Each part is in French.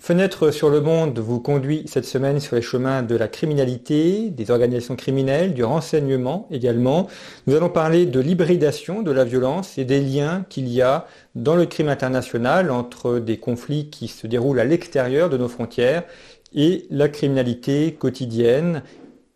Fenêtre sur le monde vous conduit cette semaine sur les chemins de la criminalité, des organisations criminelles, du renseignement également. Nous allons parler de l'hybridation de la violence et des liens qu'il y a dans le crime international entre des conflits qui se déroulent à l'extérieur de nos frontières et la criminalité quotidienne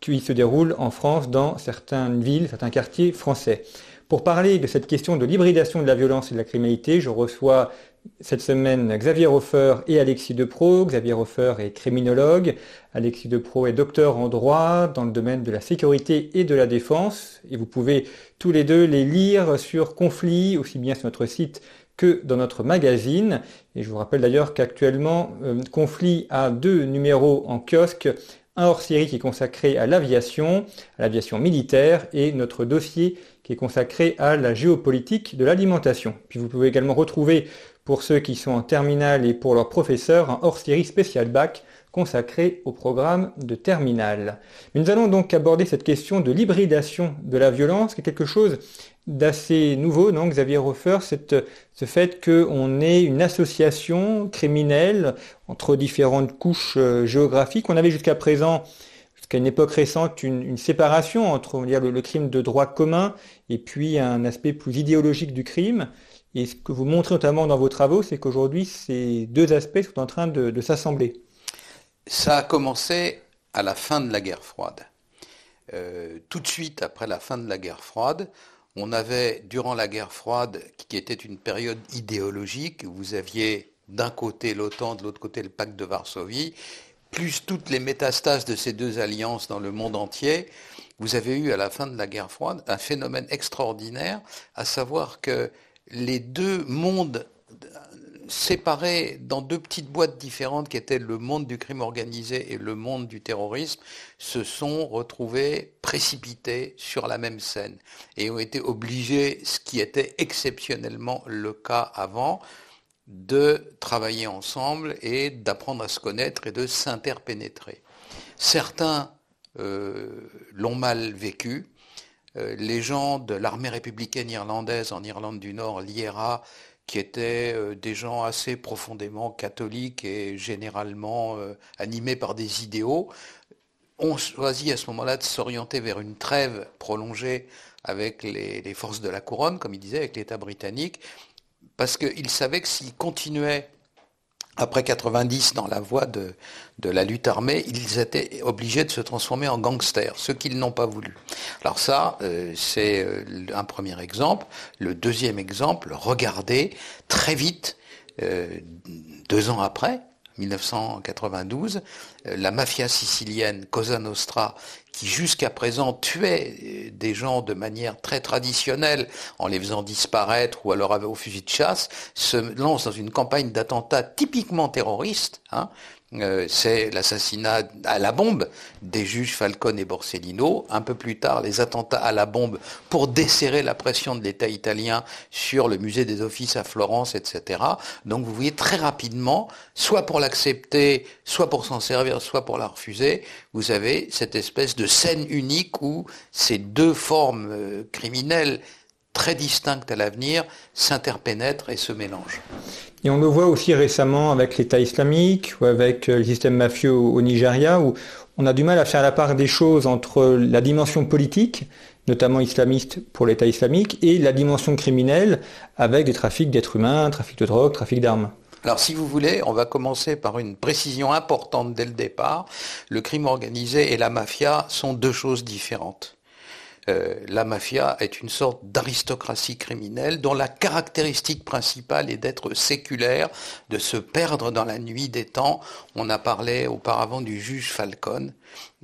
qui se déroule en France dans certaines villes, certains quartiers français. Pour parler de cette question de l'hybridation de la violence et de la criminalité, je reçois cette semaine Xavier Hofer et Alexis Depro. Xavier Hofer est criminologue, Alexis Depro est docteur en droit dans le domaine de la sécurité et de la défense. Et vous pouvez tous les deux les lire sur Conflit, aussi bien sur notre site que dans notre magazine. Et je vous rappelle d'ailleurs qu'actuellement, euh, Conflit a deux numéros en kiosque un hors-série qui est consacré à l'aviation, à l'aviation militaire, et notre dossier qui est consacré à la géopolitique de l'alimentation. Puis vous pouvez également retrouver, pour ceux qui sont en terminale et pour leurs professeurs, un hors-série spécial bac consacré au programme de terminale. Mais nous allons donc aborder cette question de l'hybridation de la violence, qui est quelque chose d'assez nouveau, non, Xavier Hofer, ce fait qu'on ait une association criminelle entre différentes couches euh, géographiques. On avait jusqu'à présent, jusqu'à une époque récente, une, séparation entre le, crime de droit commun et puis un aspect plus idéologique du crime. Et ce que vous montrez notamment dans vos travaux, c'est qu'aujourd'hui, ces deux aspects sont en train de, s'assembler. Ça a commencé à la fin de la guerre froide. Euh, tout de suite après la fin de la guerre froide, on avait, durant la guerre froide, qui était une période idéologique, vous aviez d'un côté l'OTAN, de l'autre côté le pacte de Varsovie, plus toutes les métastases de ces deux alliances dans le monde entier, vous avez eu à la fin de la guerre froide un phénomène extraordinaire, à savoir que les deux mondes séparés dans deux petites boîtes différentes qui étaient le monde du crime organisé et le monde du terrorisme, se sont retrouvés précipités sur la même scène et ont été obligés, ce qui était exceptionnellement le cas avant, de travailler ensemble et d'apprendre à se connaître et de s'interpénétrer. Certains euh, l'ont mal vécu. Euh, les gens de l'armée républicaine irlandaise en Irlande du Nord, l'IRA, qui étaient euh, des gens assez profondément catholiques et généralement euh, animés par des idéaux, ont choisi à ce moment-là de s'orienter vers une trêve prolongée avec les, forces de la couronne, comme il disait, avec l'État britannique, parce qu'ils savaient que s'ils continuaient après 90 dans la voie de, la lutte armée, ils étaient obligés de se transformer en gangsters, ce qu'ils n'ont pas voulu. Alors ça, euh, c'est euh, un premier exemple. Le deuxième exemple, regardez très vite, euh, deux ans après, 1992, la mafia sicilienne Cosa Nostra qui jusqu'à présent tuait euh, des gens de manière très traditionnelle en les faisant disparaître ou alors au fusil de chasse, se lance dans une campagne d'attentats typiquement terroristes, hein, euh, c'est l'assassinat à la bombe des juges Falcone et Borsellino. Un peu plus tard, les attentats à la bombe pour desserrer la pression de l'État italien sur le musée des offices à Florence, etc. Donc vous voyez très rapidement, soit pour l'accepter, soit pour s'en servir, soit pour la refuser, vous avez cette espèce de scène unique où ces deux formes euh, criminelles très distinctes à l'avenir s'interpénètrent et se mélangent. Et on le voit aussi récemment avec l'État islamique ou avec euh, le système mafieux au Nigeria, où on a du mal à faire la part des choses entre la dimension politique, notamment islamiste pour l'État islamique, et la dimension criminelle avec des trafics d'êtres humains, trafic de drogue, trafic d'armes. Alors si vous voulez, on va commencer par une précision importante dès le départ. Le crime organisé et la mafia sont deux choses différentes. Euh, la mafia est une sorte d'aristocratie criminelle dont la caractéristique principale est d'être séculaire, de se perdre dans la nuit des temps. On a parlé auparavant du juge Falcone.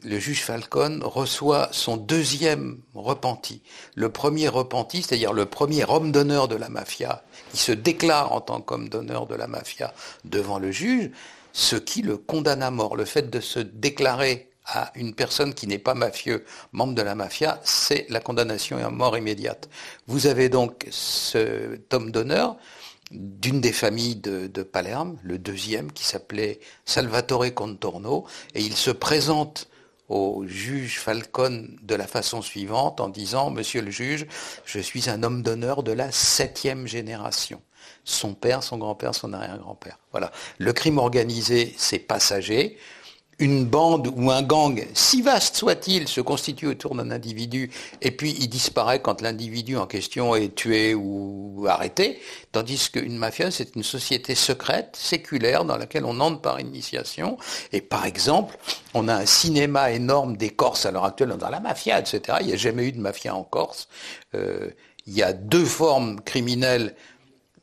Le juge Falcone reçoit son deuxième repenti. Le premier repenti, c'est-à-dire le premier homme d'honneur de la mafia, il se déclare en tant qu'homme d'honneur de la mafia devant le juge, ce qui le condamne à mort. Le fait de se déclarer à une personne qui n'est pas mafieux, membre de la mafia, c'est la condamnation à mort immédiate. Vous avez donc ce homme d'honneur d'une des familles de, de, Palerme, le deuxième, qui s'appelait Salvatore Contorno, et il se présente au juge Falcone de la façon suivante en disant Monsieur le juge, je suis un homme d'honneur de la septième génération. Son père, son grand-père, son arrière-grand-père. Voilà. Le crime organisé, c'est passager une bande ou un gang, si vaste soit-il, se constitue autour d'un individu et puis il disparaît quand l'individu en question est tué ou arrêté, tandis qu'une mafia, c'est une société secrète, séculaire, dans laquelle on entre par initiation. Et par exemple, on a un cinéma énorme des Corses à l'heure actuelle, dans la mafia, etc. Il n'y a jamais eu de mafia en Corse. Euh, il y a deux formes criminelles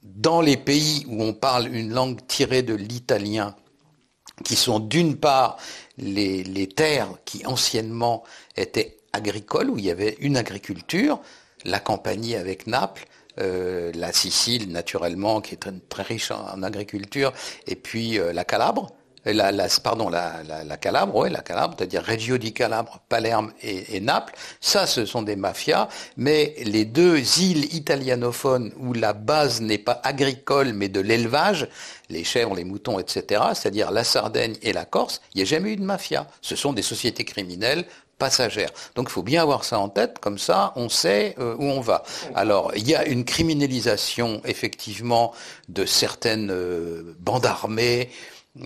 dans les pays où on parle une langue tirée de l'italien qui sont d'une part les, terres qui anciennement étaient agricoles, où il y avait une agriculture, la Campanie avec Naples, euh, la Sicile naturellement qui est très, très riche en, agriculture, et puis euh, la Calabre, la, pardon, la, la, la Calabre, la Calabre, c'est-à-dire Reggio di Calabre, Palerme et, et, Naples, ça, ce sont des mafias, mais les deux îles italianophones où la base n'est pas agricole, mais de l'élevage, les chèvres, les moutons, etc., c'est-à-dire la Sardaigne et la Corse, il n'y a jamais eu de mafia. Ce sont des sociétés criminelles passagères. Donc il faut bien avoir ça en tête, comme ça on sait euh, où on va. Alors il y a une criminalisation effectivement de certaines euh, bandes armées,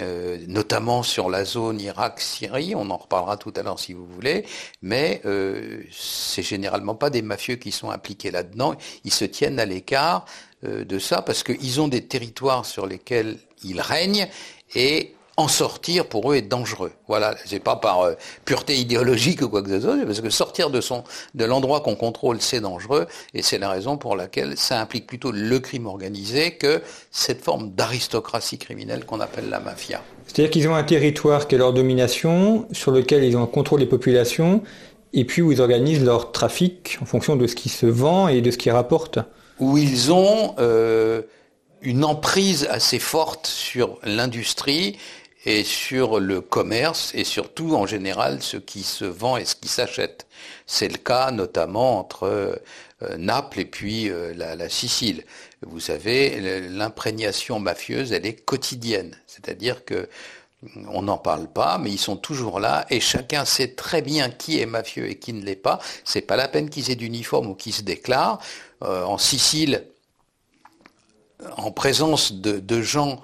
euh, notamment sur la zone Irak-Syrie, on en reparlera tout à l'heure si vous voulez, mais euh, c'est généralement pas des mafieux qui sont impliqués là-dedans, ils se tiennent à l'écart euh, de ça parce qu'ils ont des territoires sur lesquels ils règnent et en sortir pour eux est dangereux. Voilà, c'est pas par euh, pureté idéologique ou quoi que ce soit, parce que sortir de son de l'endroit qu'on contrôle, c'est dangereux, et c'est la raison pour laquelle ça implique plutôt le crime organisé que cette forme d'aristocratie criminelle qu'on appelle la mafia. C'est-à-dire qu'ils ont un territoire qui est leur domination, sur lequel ils ont un contrôle des populations, et puis où ils organisent leur trafic en fonction de ce qui se vend et de ce qui rapporte. Où ils ont euh, une emprise assez forte sur l'industrie et sur le commerce et surtout en général ce qui se vend et ce qui s'achète. C'est le cas notamment entre euh, Naples et puis euh, la, Sicile. Vous savez, l'imprégnation mafieuse, elle est quotidienne, c'est-à-dire que on n'en parle pas, mais ils sont toujours là et chacun sait très bien qui est mafieux et qui ne l'est pas. C'est pas la peine qu'ils aient d'uniforme ou qu'ils se déclarent. Euh, en Sicile, en présence de, gens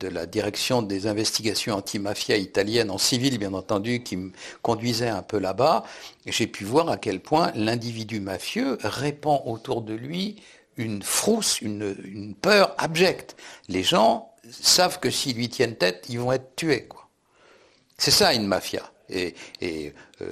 de la direction des investigations anti-mafia italienne en civil, bien entendu, qui me conduisait un peu là-bas, j'ai pu voir à quel point l'individu mafieux répand autour de lui une frousse, une, peur abjecte. Les gens savent que s'ils lui tiennent tête, ils vont être tués. C'est ça une mafia et, euh,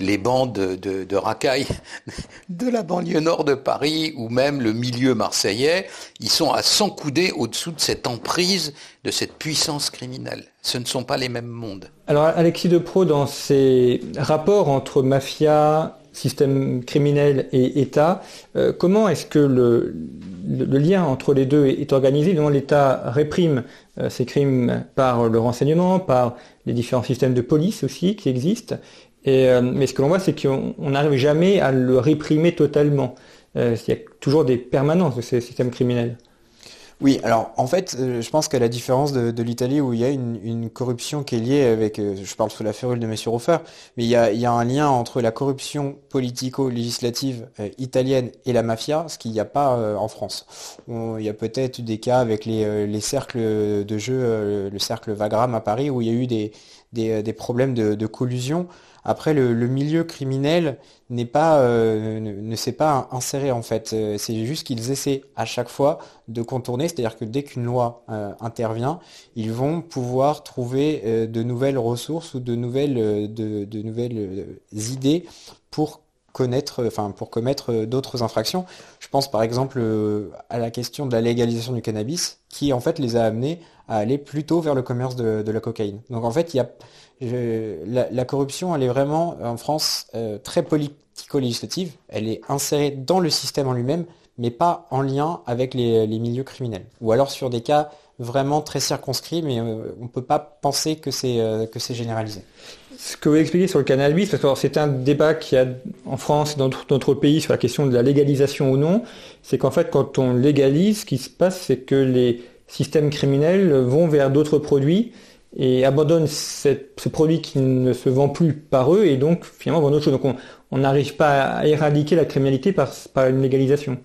les bandes de, racailles de la banlieue nord de Paris ou même le milieu marseillais, ils sont à s'encouder au-dessous de cette emprise, de cette puissance criminelle. Ce ne sont pas les mêmes mondes. Alors Alexis Depro, dans ses rapports entre mafia, système criminel et État, euh, comment est-ce que le, lien entre les deux est, organisé? l'État réprime euh, ces crimes par le renseignement, par les différents systèmes de police aussi qui existent. Euh, mais ce que l'on voit, c'est qu'on n'arrive jamais à le réprimer totalement. Euh, il y a toujours des permanences de ces systèmes criminels. Oui, alors en fait, euh, je pense qu'à la différence de, l'Italie où il y a une, corruption qui est liée avec, euh, je parle sous la férule de Monsieur Roffer, mais il y, a, un lien entre la corruption politico-législative euh, italienne et la mafia, ce qu'il n'y a pas en France. Il y a peut-être des cas avec les, les cercles de jeu, le cercle Vagram à Paris, où il y a eu des, problèmes de collusion Après, le, milieu criminel n'est pas, euh, ne, s'est pas inséré en fait. Euh, c'est juste qu'ils essaient à chaque fois de contourner, c'est-à-dire que dès qu'une loi euh, intervient, ils vont pouvoir trouver de nouvelles ressources ou de nouvelles, de, nouvelles idées pour connaître, enfin pour commettre d'autres infractions. Je pense par exemple à la question de la légalisation du cannabis, qui en fait les a amenés à aller plutôt vers le commerce de, de la cocaïne. Donc en fait, il y a la, corruption, elle est vraiment en France euh, très politico-législative. Elle est insérée dans le système en lui-même, mais pas en lien avec les, milieux criminels. Ou alors sur des cas vraiment très circonscrits, mais euh, on ne peut pas penser que c'est euh, que c'est généralisé. Ce que vous expliquez sur le cannabis, parce que c'est un débat qu'il y a en France et dans d'autres pays sur la question de la légalisation ou non, c'est qu'en fait quand on légalise, ce qui se passe, c'est que les systèmes criminels vont vers d'autres produits et abandonnent ce produit qui ne se vend plus par eux et donc finalement vendent autre chose. Donc on n'arrive pas à éradiquer la criminalité par, une légalisation.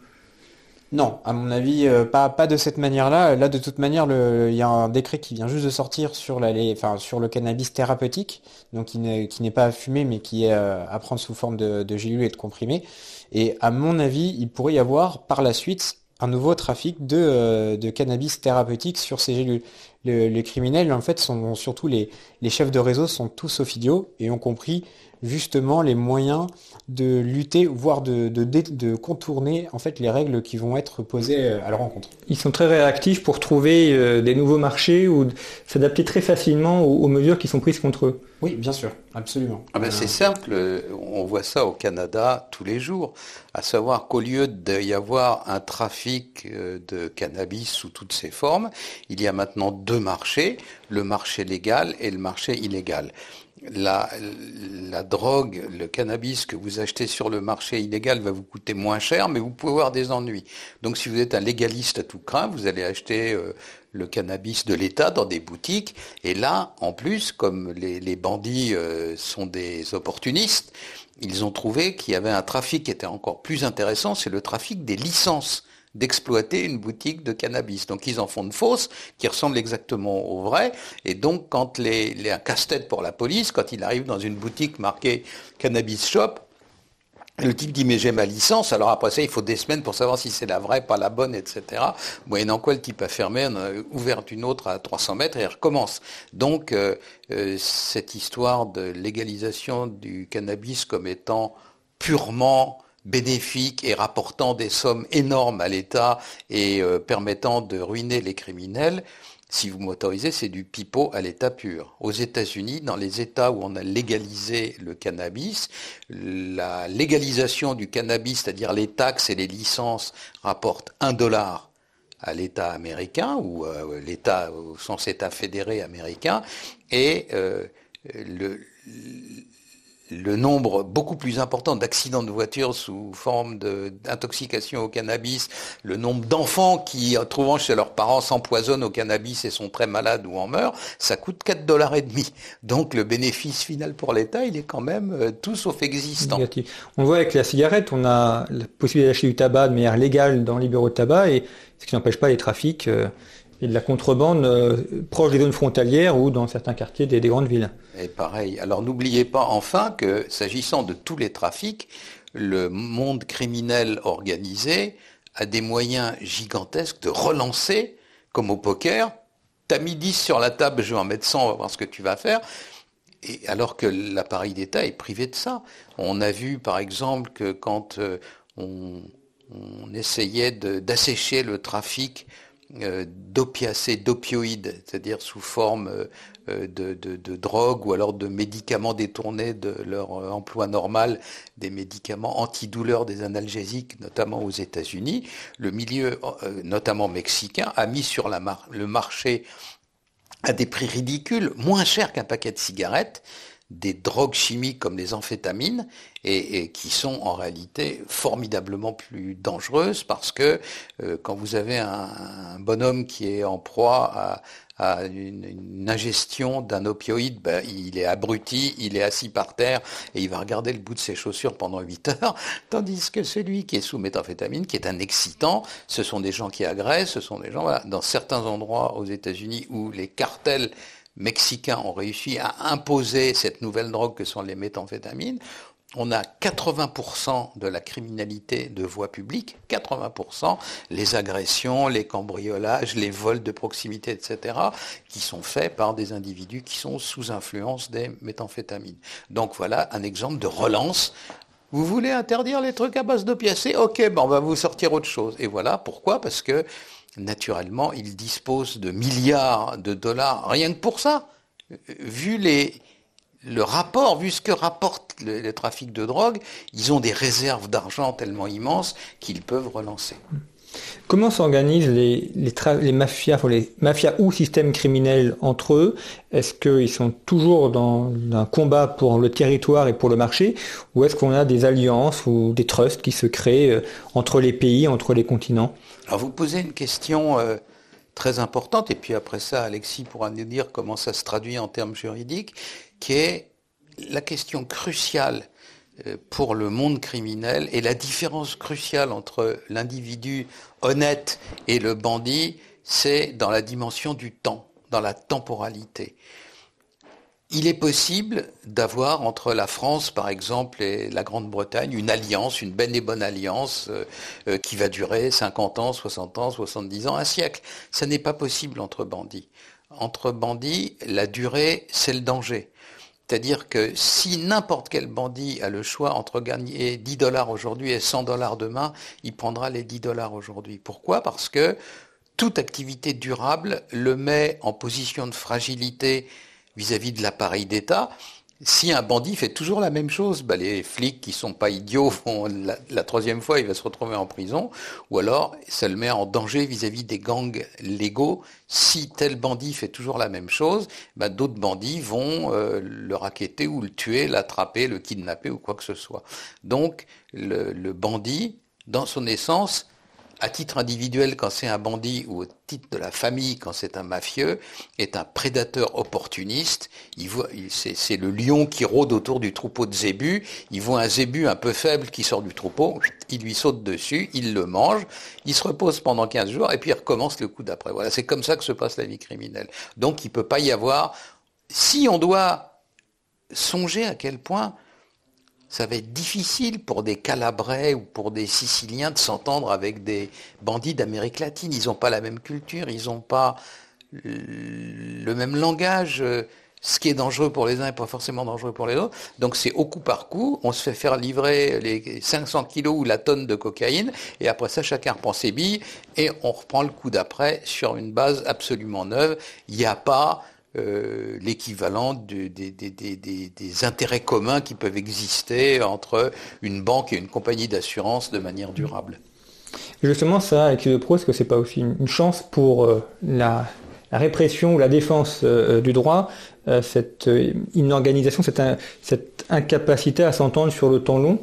Non, à mon avis, euh, pas, de cette manière-là. Là, de toute manière, il y a un décret qui vient juste de sortir sur, le cannabis thérapeutique, donc qui n'est pas à fumer, mais qui est euh, à prendre sous forme de, de et de comprimés. Et à mon avis, il pourrait y avoir par la suite un nouveau trafic de, euh, de cannabis thérapeutique sur ces gélules. Les criminels, en fait, sont surtout les, les chefs de réseau sont tous ophidiaux et ont compris justement les moyens de lutter, voire de, de, contourner en fait les règles qui vont être posées euh, à leur encontre. Ils sont très réactifs pour trouver euh, des nouveaux marchés ou s'adapter très facilement aux, mesures qui sont prises contre eux. Oui, bien sûr, absolument. Ah ben c'est simple, on voit ça au Canada tous les jours, à savoir qu'au lieu d'y avoir un trafic euh, de cannabis sous toutes ses formes, il y a maintenant deux marchés, le marché légal et le marché illégal la, drogue, le cannabis que vous achetez sur le marché illégal va vous coûter moins cher, mais vous pouvez avoir des ennuis. Donc si vous êtes un légaliste à tout craint, vous allez acheter euh, le cannabis de l'État dans des boutiques. Et là, en plus, comme les, les bandits euh, sont des opportunistes, ils ont trouvé qu'il y avait un trafic qui était encore plus intéressant, c'est le trafic des licences d'exploiter une boutique de cannabis. Donc ils en font de fausses qui ressemblent exactement aux vraies. Et donc quand les, les un casse-tête pour la police, quand il arrive dans une boutique marquée Cannabis Shop, le type dit mais j'ai ma licence, alors après ça il faut des semaines pour savoir si c'est la vraie, pas la bonne, etc. Moyennant quoi le type a fermé, on a ouvert une autre à 300 mètres et recommence. Donc euh, euh, cette histoire de légalisation du cannabis comme étant purement bénéfique et rapportant des sommes énormes à l'État et euh, permettant de ruiner les criminels, si vous m'autorisez, c'est du pipeau à l'état pur. Aux États-Unis, dans les États où on a légalisé le cannabis, la légalisation du cannabis, c'est-à-dire les taxes et les licences, rapporte un dollar à l'État américain ou euh, l'État au sens État fédéré américain et euh, le, le nombre beaucoup plus important d'accidents de voiture sous forme d'intoxication au cannabis, le nombre d'enfants qui, trouvant chez leurs parents, s'empoisonnent au cannabis et sont très malades ou en meurent, ça coûte 4 dollars et demi. Donc le bénéfice final pour l'État, il est quand même euh, tout sauf existant. On voit avec la cigarette, on a la possibilité d'acheter du tabac de manière légale dans les bureaux de tabac et ce qui n'empêche pas les trafics. Euh, et de la contrebande euh, proche des zones frontalières ou dans certains quartiers des, grandes villes. Et pareil. Alors n'oubliez pas enfin que s'agissant de tous les trafics, le monde criminel organisé a des moyens gigantesques de relancer, comme au poker. T'as mis 10 sur la table, je vais en mettre 100, on va voir ce que tu vas faire. Et alors que l'appareil d'État est privé de ça. On a vu par exemple que quand euh, on, essayait d'assécher le trafic d'opiacés, d'opioïdes, c'est-à-dire sous forme euh, de, de, drogue ou alors de médicaments détournés de leur euh, emploi normal, des médicaments antidouleurs, des analgésiques, notamment aux États-Unis. Le milieu, notamment mexicain, a mis sur le marché à des prix ridicules, moins cher qu'un paquet de cigarettes, des drogues chimiques comme les amphétamines et, qui sont en réalité formidablement plus dangereuses parce que euh, quand vous avez un, bonhomme qui est en proie à, une, ingestion d'un opioïde, ben, il est abruti, il est assis par terre et il va regarder le bout de ses chaussures pendant 8 heures, tandis que celui qui est sous méthamphétamine, qui est un excitant, ce sont des gens qui agressent, ce sont des gens, voilà, dans certains endroits aux États-Unis où les cartels Mexicains ont réussi à imposer cette nouvelle drogue que sont les méthamphétamines, on a 80% de la criminalité de voie publique, 80%, les agressions, les cambriolages, les vols de proximité, etc., qui sont faits par des individus qui sont sous influence des méthamphétamines. Donc voilà un exemple de relance. Vous voulez interdire les trucs à base d'opiacés Ok, ben on va vous sortir autre chose. Et voilà pourquoi? Parce que naturellement, ils disposent de milliards de dollars rien que pour ça. Vu le rapport, vu ce que rapporte le, trafic de drogue, ils ont des réserves d'argent tellement immenses qu'ils peuvent relancer. Comment s'organisent les, les, mafias, les mafias ou systèmes criminels entre eux? Est-ce qu'ils sont toujours dans un combat pour le territoire et pour le marché? Ou est-ce qu'on a des alliances ou des trusts qui se créent euh, entre les pays, entre les continents? Alors vous posez une question euh, très importante, et puis après ça, Alexis pourra nous dire comment ça se traduit en termes juridiques qui est la question cruciale euh, pour le monde criminel et la différence cruciale entre l'individu honnête et le bandit, c'est dans la dimension du temps, dans la temporalité. Il est possible d'avoir entre la France, par exemple, et la Grande-Bretagne une alliance, une belle et bonne alliance euh, euh, qui va durer 50 ans, 60 ans, 70 ans, un siècle. Ça n'est pas possible entre bandits. Entre bandits, la durée, c'est le danger. C'est-à-dire que si n'importe quel bandit a le choix entre gagner 10 dollars aujourd'hui et 100 dollars demain, il prendra les 10 dollars aujourd'hui. Pourquoi? Parce que toute activité durable le met en position de fragilité vis-à-vis de l'appareil d'État si un bandit fait toujours la même chose, bah, les flics qui sont pas idiots vont la, troisième fois, il va se retrouver en prison, ou alors ça le met en danger vis-à-vis des gangs légaux. Si tel bandit fait toujours la même chose, bah, d'autres bandits vont euh, le raqueter ou le tuer, l'attraper, le kidnapper ou quoi que ce soit. Donc le bandit, dans son essence, à titre individuel quand c'est un bandit ou au titre de la famille quand c'est un mafieux, est un prédateur opportuniste. C'est, le lion qui rôde autour du troupeau de zébus. Il voit un zébu un peu faible qui sort du troupeau, il lui saute dessus, il le mange, il se repose pendant 15 jours et puis il recommence le coup d'après. Voilà, c'est comme ça que se passe la vie criminelle. Donc il peut pas y avoir, si on doit songer à quel point ça va être difficile pour des Calabrais ou pour des Siciliens de s'entendre avec des bandits d'Amérique latine. Ils n'ont pas la même culture, ils n'ont pas le même langage. Ce qui est dangereux pour les uns n'est pas forcément dangereux pour les autres. Donc c'est au coup par coup, on se fait faire livrer les 500 kilos ou la tonne de cocaïne, et après ça, chacun reprend ses billes, et on reprend le coup d'après sur une base absolument neuve. Il n'y a pas euh, l'équivalent des, intérêts communs qui peuvent exister entre une banque et une compagnie d'assurance de manière durable. Justement, ça, avec le pro, est-ce que c'est pas aussi une chance pour euh, la, répression ou la défense euh, du droit, cette inorganisation, cette, cette incapacité à s'entendre sur le temps long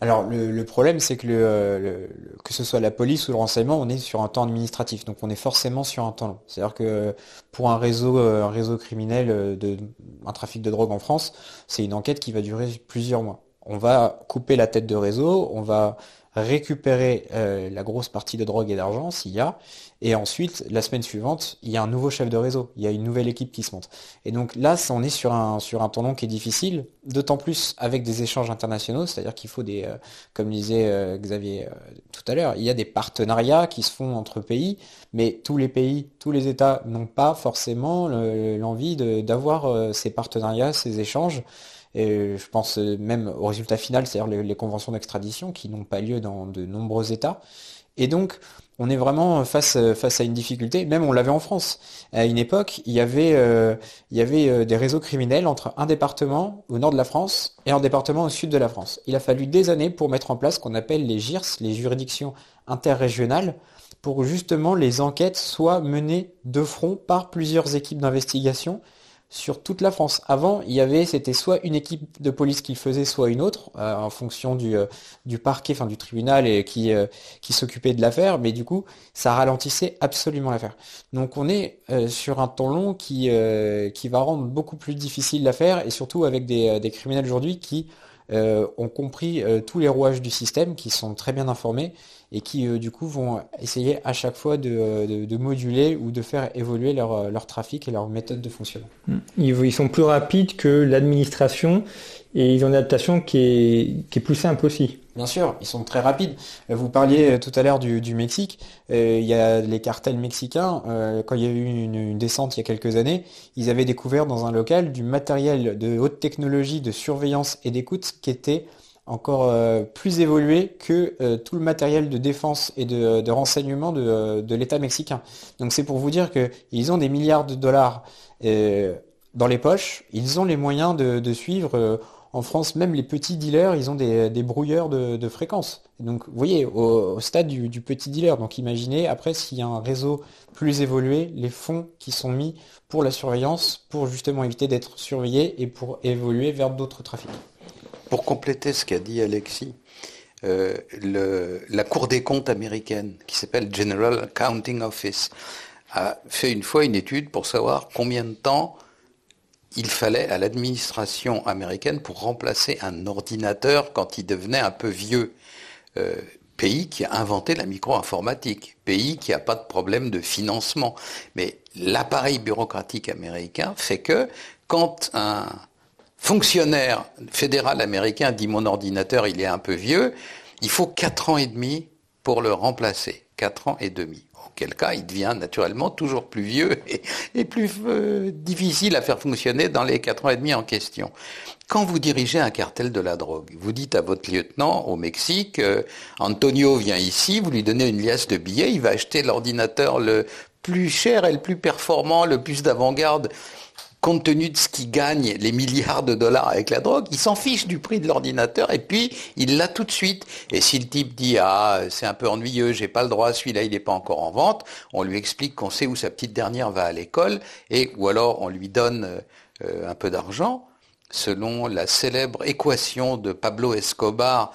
alors le, problème, c'est que le, que ce soit la police ou le renseignement, on est sur un temps administratif, donc on est forcément sur un temps long. C'est-à-dire que pour un réseau, euh, criminel euh, un trafic de drogue en France, c'est une enquête qui va durer plusieurs mois. On va couper la tête de réseau, on va récupérer euh, la grosse partie de drogue et d'argent s'il y a, et ensuite, la semaine suivante, il y a un nouveau chef de réseau, il y a une nouvelle équipe qui se monte. Et donc là, on est sur un, sur un temps qui est difficile, d'autant plus avec des échanges internationaux, c'est-à-dire qu'il faut des, euh, comme disait euh, Xavier euh, tout à l'heure, il y a des partenariats qui se font entre pays, mais tous les pays, tous les États n'ont pas forcément l'envie d'avoir ces partenariats, ces échanges. Et je pense même au résultat final, c'est-à-dire les conventions d'extradition qui n'ont pas lieu dans de nombreux États. Et donc, on est vraiment face, à une difficulté. Même on l'avait en France. À une époque, il y avait, euh, il y avait euh, des réseaux criminels entre un département au nord de la France et un département au sud de la France. Il a fallu des années pour mettre en place ce qu'on appelle les GIRS, les juridictions interrégionales, pour justement les enquêtes soient menées de front par plusieurs équipes d'investigation sur toute la France. Avant, il y avait, c'était soit une équipe de police qui le faisait, soit une autre, euh, en fonction du, euh, du parquet, enfin du tribunal, et qui, euh, qui s'occupait de l'affaire. Mais du coup, ça ralentissait absolument l'affaire. Donc, on est sur un temps long qui, qui va rendre beaucoup plus difficile l'affaire, et surtout avec des, des criminels aujourd'hui qui ont compris tous les rouages du système, qui sont très bien informés et qui du coup vont essayer à chaque fois de, moduler ou de faire évoluer leur, trafic et leur méthode de fonctionnement. Mmh. Ils, sont plus rapides que l'administration et ils ont une adaptation qui est plus simple aussi. Bien sûr, ils sont très rapides. Vous parliez tout à l'heure du, Mexique. Euh, il y a les cartels mexicains. Euh, quand il y a eu une, descente il y a quelques années, ils avaient découvert dans un local du matériel de haute technologie de surveillance et d'écoute qui était encore euh, plus évolué que tout le matériel de défense et de, renseignement de, l'État mexicain. Donc c'est pour vous dire qu'ils ont des milliards de dollars dans les poches. Ils ont les moyens de, suivre en France, même les petits dealers, ils ont des, brouilleurs de, fréquences. Donc, vous voyez, au, stade du, petit dealer. Donc, imaginez après s'il y a un réseau plus évolué, les fonds qui sont mis pour la surveillance, pour justement éviter d'être surveillé et pour évoluer vers d'autres trafics. Pour compléter ce qu'a dit Alexis, euh, la Cour des comptes américaine, qui s'appelle General Accounting Office, a fait une fois une étude pour savoir combien de temps il fallait à l'administration américaine pour remplacer un ordinateur quand il devenait un peu vieux. Euh, pays qui a inventé la micro-informatique, pays qui n'a pas de problème de financement. Mais l'appareil bureaucratique américain fait que quand un fonctionnaire fédéral américain dit mon ordinateur il est un peu vieux, il faut quatre ans et demi pour le remplacer. Quatre ans et demi quel cas il devient naturellement toujours plus vieux et, plus euh, difficile à faire fonctionner dans les quatre ans et demi en question. Quand vous dirigez un cartel de la drogue, vous dites à votre lieutenant au Mexique, euh, Antonio vient ici, vous lui donnez une liasse de billets, il va acheter l'ordinateur le plus cher et le plus performant, le plus d'avant-garde compte tenu de ce qu'il gagne, les milliards de dollars avec la drogue, il s'en fiche du prix de l'ordinateur et puis il l'a tout de suite. Et si le type dit ah c'est un peu ennuyeux, j'ai pas le droit, celui-là il n'est pas encore en vente, on lui explique qu'on sait où sa petite dernière va à l'école et ou alors on lui donne euh, un peu d'argent selon la célèbre équation de Pablo Escobar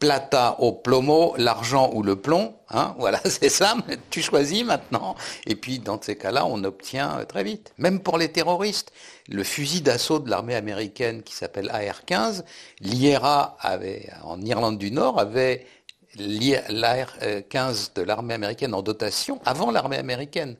plata au plomo, l'argent ou le plomb. Hein, voilà, c'est ça. Tu choisis maintenant. Et puis, dans ces cas-là, on obtient euh, très vite. Même pour les terroristes, le fusil d'assaut de l'armée américaine qui s'appelle AR-15, l'IRA avait, en Irlande du Nord, avait l'AR-15 de l'armée américaine en dotation avant l'armée américaine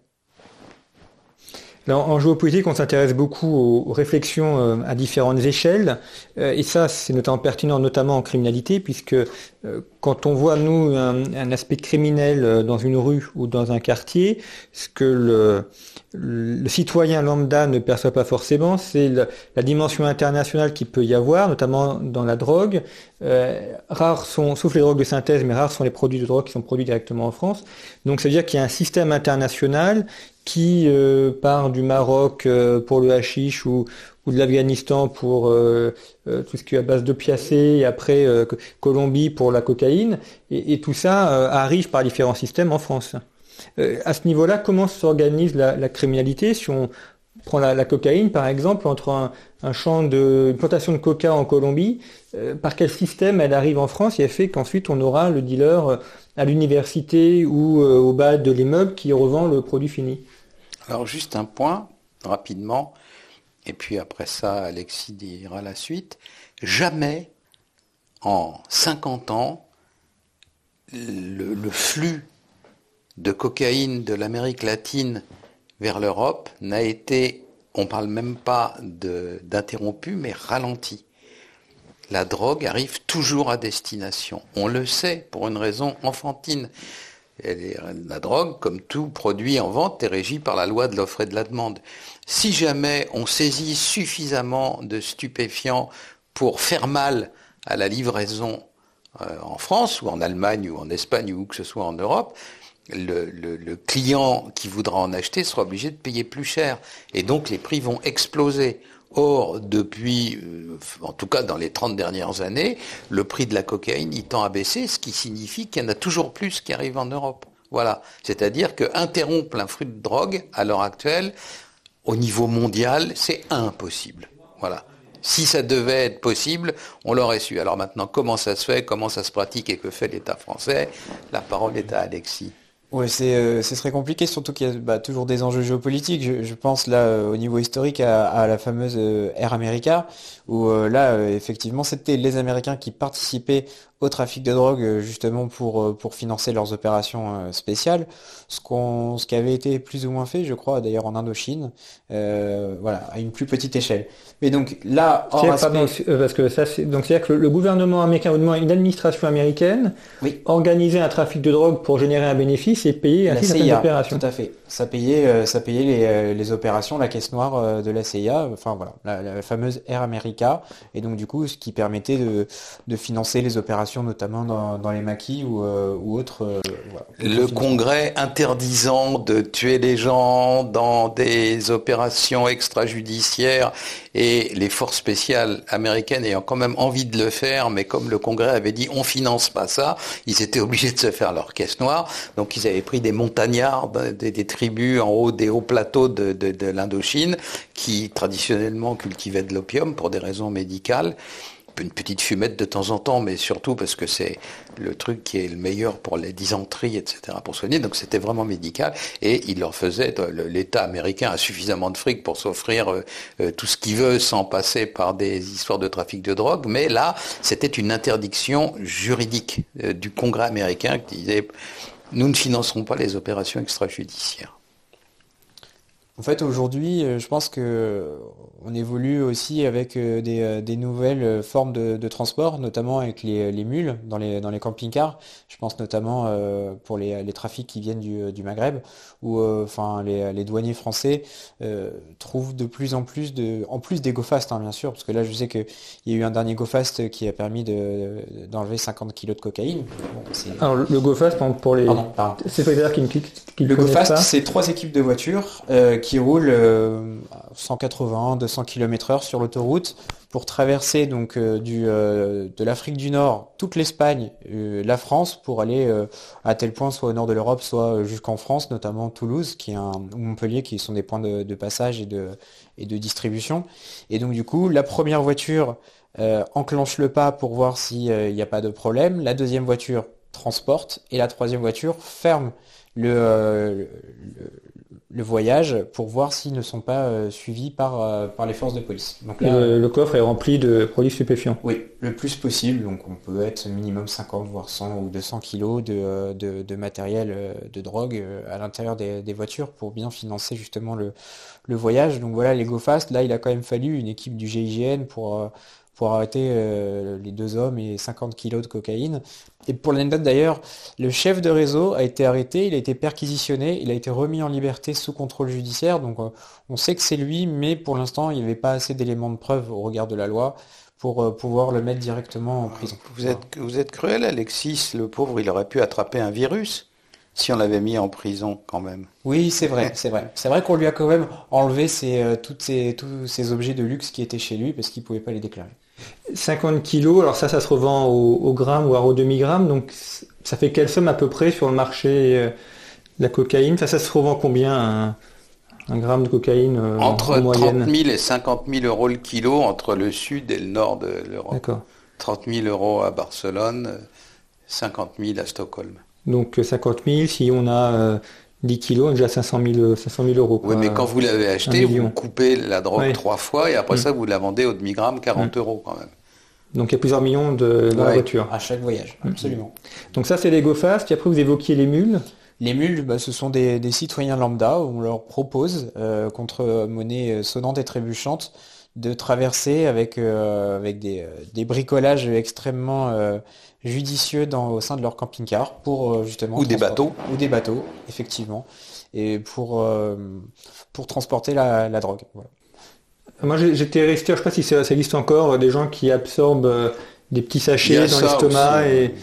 en géopolitique, on s'intéresse beaucoup aux, réflexions euh, à différentes échelles, euh, et ça, c'est notamment pertinent, notamment en criminalité, puisque euh, quand on voit, nous, un, aspect criminel dans une rue ou dans un quartier, ce que le, le citoyen lambda ne perçoit pas forcément, c'est la dimension internationale qu'il peut y avoir, notamment dans la drogue. rares sont, sauf les drogues de synthèse, mais rares sont les produits de drogue qui sont produits directement en France. Donc, ça veut dire qu'il y a un système international qui euh, part du Maroc euh, pour le hashish ou, ou de l'Afghanistan pour euh, tout ce qui est à base de piacé, et après Colombie pour la cocaïne, et, tout ça arrive par différents systèmes en France. à ce niveau-là, comment s'organise la, criminalité? Si on prend la, cocaïne par exemple entre un, champ de une plantation de coca en Colombie, par quel système elle arrive en France et elle fait qu'ensuite on aura le dealer à l'université ou au bas de l'immeuble qui revend le produit fini. Alors juste un point, rapidement, et puis après ça, Alexis dira la suite. Jamais en 50 ans, le, flux de cocaïne de l'Amérique latine vers l'Europe n'a été, on ne parle même pas d'interrompu, mais ralenti. La drogue arrive toujours à destination. On le sait pour une raison enfantine la drogue, comme tout produit en vente, est régie par la loi de l'offre et de la demande. Si jamais on saisit suffisamment de stupéfiants pour faire mal à la livraison euh, en France ou en Allemagne ou en Espagne ou que ce soit en Europe, le, client qui voudra en acheter sera obligé de payer plus cher. Et donc les prix vont exploser. Or, depuis, euh, en tout cas dans les 30 dernières années, le prix de la cocaïne il tend à baisser, ce qui signifie qu'il y en a toujours plus qui arrivent en Europe. Voilà. C'est-à-dire qu'interrompre un fruit de drogue, à l'heure actuelle, au niveau mondial, c'est impossible. Voilà. Si ça devait être possible, on l'aurait su. Alors maintenant, comment ça se fait, comment ça se pratique? Et que fait l'État français? La parole est à Alexis. Oui, c'est ce serait compliqué, surtout qu'il y a bah, toujours des enjeux géopolitiques. Je, pense là au niveau historique à, la fameuse Air America, où là effectivement c'était les Américains qui participaient au trafic de drogue euh, justement pour, euh, pour financer leurs opérations euh, spéciales, ce, qu'on, ce qui avait été plus ou moins fait, je crois, d'ailleurs en Indochine, voilà, à une plus petite échelle. Mais donc là, parce que ça, c'est, donc c'est-à-dire que le, gouvernement américain, ou du moins une administration américaine, oui. organisait un trafic de drogue pour générer un bénéfice et payer ainsi certaines opérations. Tout à fait. Ça payait, ça payait les, les opérations, la caisse noire de la CIA, enfin voilà, la, fameuse Air America, et donc du coup, ce qui permettait de, de financer les opérations notamment dans, les maquis ou, euh, autres. Euh, le Congrès interdisant de tuer les gens dans des opérations extrajudiciaires et les forces spéciales américaines ayant quand même envie de le faire, mais comme le Congrès avait dit on finance pas ça, ils étaient obligés de se faire leur caisse noire. Donc ils avaient pris des montagnards, des, tribus en haut des hauts plateaux de, de l'Indochine qui traditionnellement cultivaient de l'opium pour des raisons médicales une petite fumette de temps en temps, mais surtout parce que c'est le truc qui est le meilleur pour les dysenteries, etc., pour soigner. Donc c'était vraiment médical. Et il leur faisait, l'État américain a suffisamment de fric pour s'offrir euh, euh, tout ce qu'il veut sans passer par des histoires de trafic de drogue. Mais là, c'était une interdiction juridique euh, du Congrès américain qui disait, nous ne financerons pas les opérations extrajudiciaires. En fait, aujourd'hui, euh, je pense que euh, on évolue aussi avec euh, des, nouvelles formes de, transport, notamment avec les, mules dans les, dans les camping-cars. Je pense notamment pour les, trafics qui viennent du, Maghreb, où enfin les, douaniers français trouvent de plus en plus de, en plus des GoFast, hein, bien sûr, parce que là, je sais qu'il y a eu un dernier GoFast qui a permis d'enlever 50 kg de cocaïne. Alors le GoFast, pour les, c'est dire qu'il Le GoFast, c'est trois équipes de voitures qui qui roule 180, 200 km heure sur l'autoroute pour traverser donc euh, du, euh, de l'Afrique du Nord, toute l'Espagne, euh, la France, pour aller à tel point soit au nord de l'Europe, soit jusqu'en France, notamment Toulouse, qui est un, Montpellier, qui sont des points de, passage et de, et de distribution. Et donc du coup, la première voiture enclenche le pas pour voir s'il n'y a pas de problème. La deuxième voiture transporte et la troisième voiture ferme le, le voyage pour voir s'ils ne sont pas euh, suivis par, euh, par les forces de police. Donc le, coffre est rempli de produits stupéfiants Oui, le plus possible. Donc on peut être minimum 50 voire 100 ou 200 kilos de, euh, de, matériel de drogue à l'intérieur des, voitures pour bien financer justement le, le voyage. Donc voilà, les GoFast, là il a quand même fallu une équipe du GIGN pour pour arrêter euh, les deux hommes et 50 kilos de cocaïne. Et pour l'anecdote d'ailleurs, le chef de réseau a été arrêté, il a été perquisitionné, il a été remis en liberté sous contrôle judiciaire. Donc euh, on sait que c'est lui, mais pour l'instant il n'y avait pas assez d'éléments de preuve au regard de la loi pour euh, pouvoir le mettre directement en prison. Vous êtes, vous êtes cruel Alexis, le pauvre, il aurait pu attraper un virus si on l'avait mis en prison quand même. Oui, c'est vrai, c'est vrai. C'est vrai qu'on lui a quand même enlevé toutes ces, tous ces objets de luxe qui étaient chez lui parce qu'il ne pouvait pas les déclarer. 50 kilos, alors ça, ça se revend au, gramme ou au demi-gramme, donc ça fait quelle somme à peu près sur le marché euh, de la cocaïne? Ça, ça se revend combien un, gramme de cocaïne euh, Entre en 30 000 et 50 000 euros le kilo entre le sud et le nord de l'Europe. D'accord. 30 000 euros à Barcelone, 50 000 à Stockholm. Donc 50 000, si on a 10 kilos, déjà 500 000, 500 000 euros. Oui, mais quand vous l'avez acheté, vous coupez la drogue trois fois et après mm. ça, vous la vendez au demi-gramme 40 mm. euros quand même. Donc il y a plusieurs millions de, dans la voiture. À chaque voyage, mm. absolument. Donc ça, c'est les GoFast. Et après, vous évoquiez les mules. Les mules, bah, ce sont des, citoyens lambda. Où on leur propose, euh, contre monnaie sonnante et trébuchante, de traverser avec, euh, avec des, des, bricolages extrêmement judicieux dans, au sein de leur camping-car pour euh, justement... Ou des bateaux. Ou des bateaux, effectivement. Et pour, euh, pour transporter la, drogue. Moi j'étais resté, je ne sais pas si ça, existe encore, des gens qui absorbent euh, des petits sachets dans l'estomac et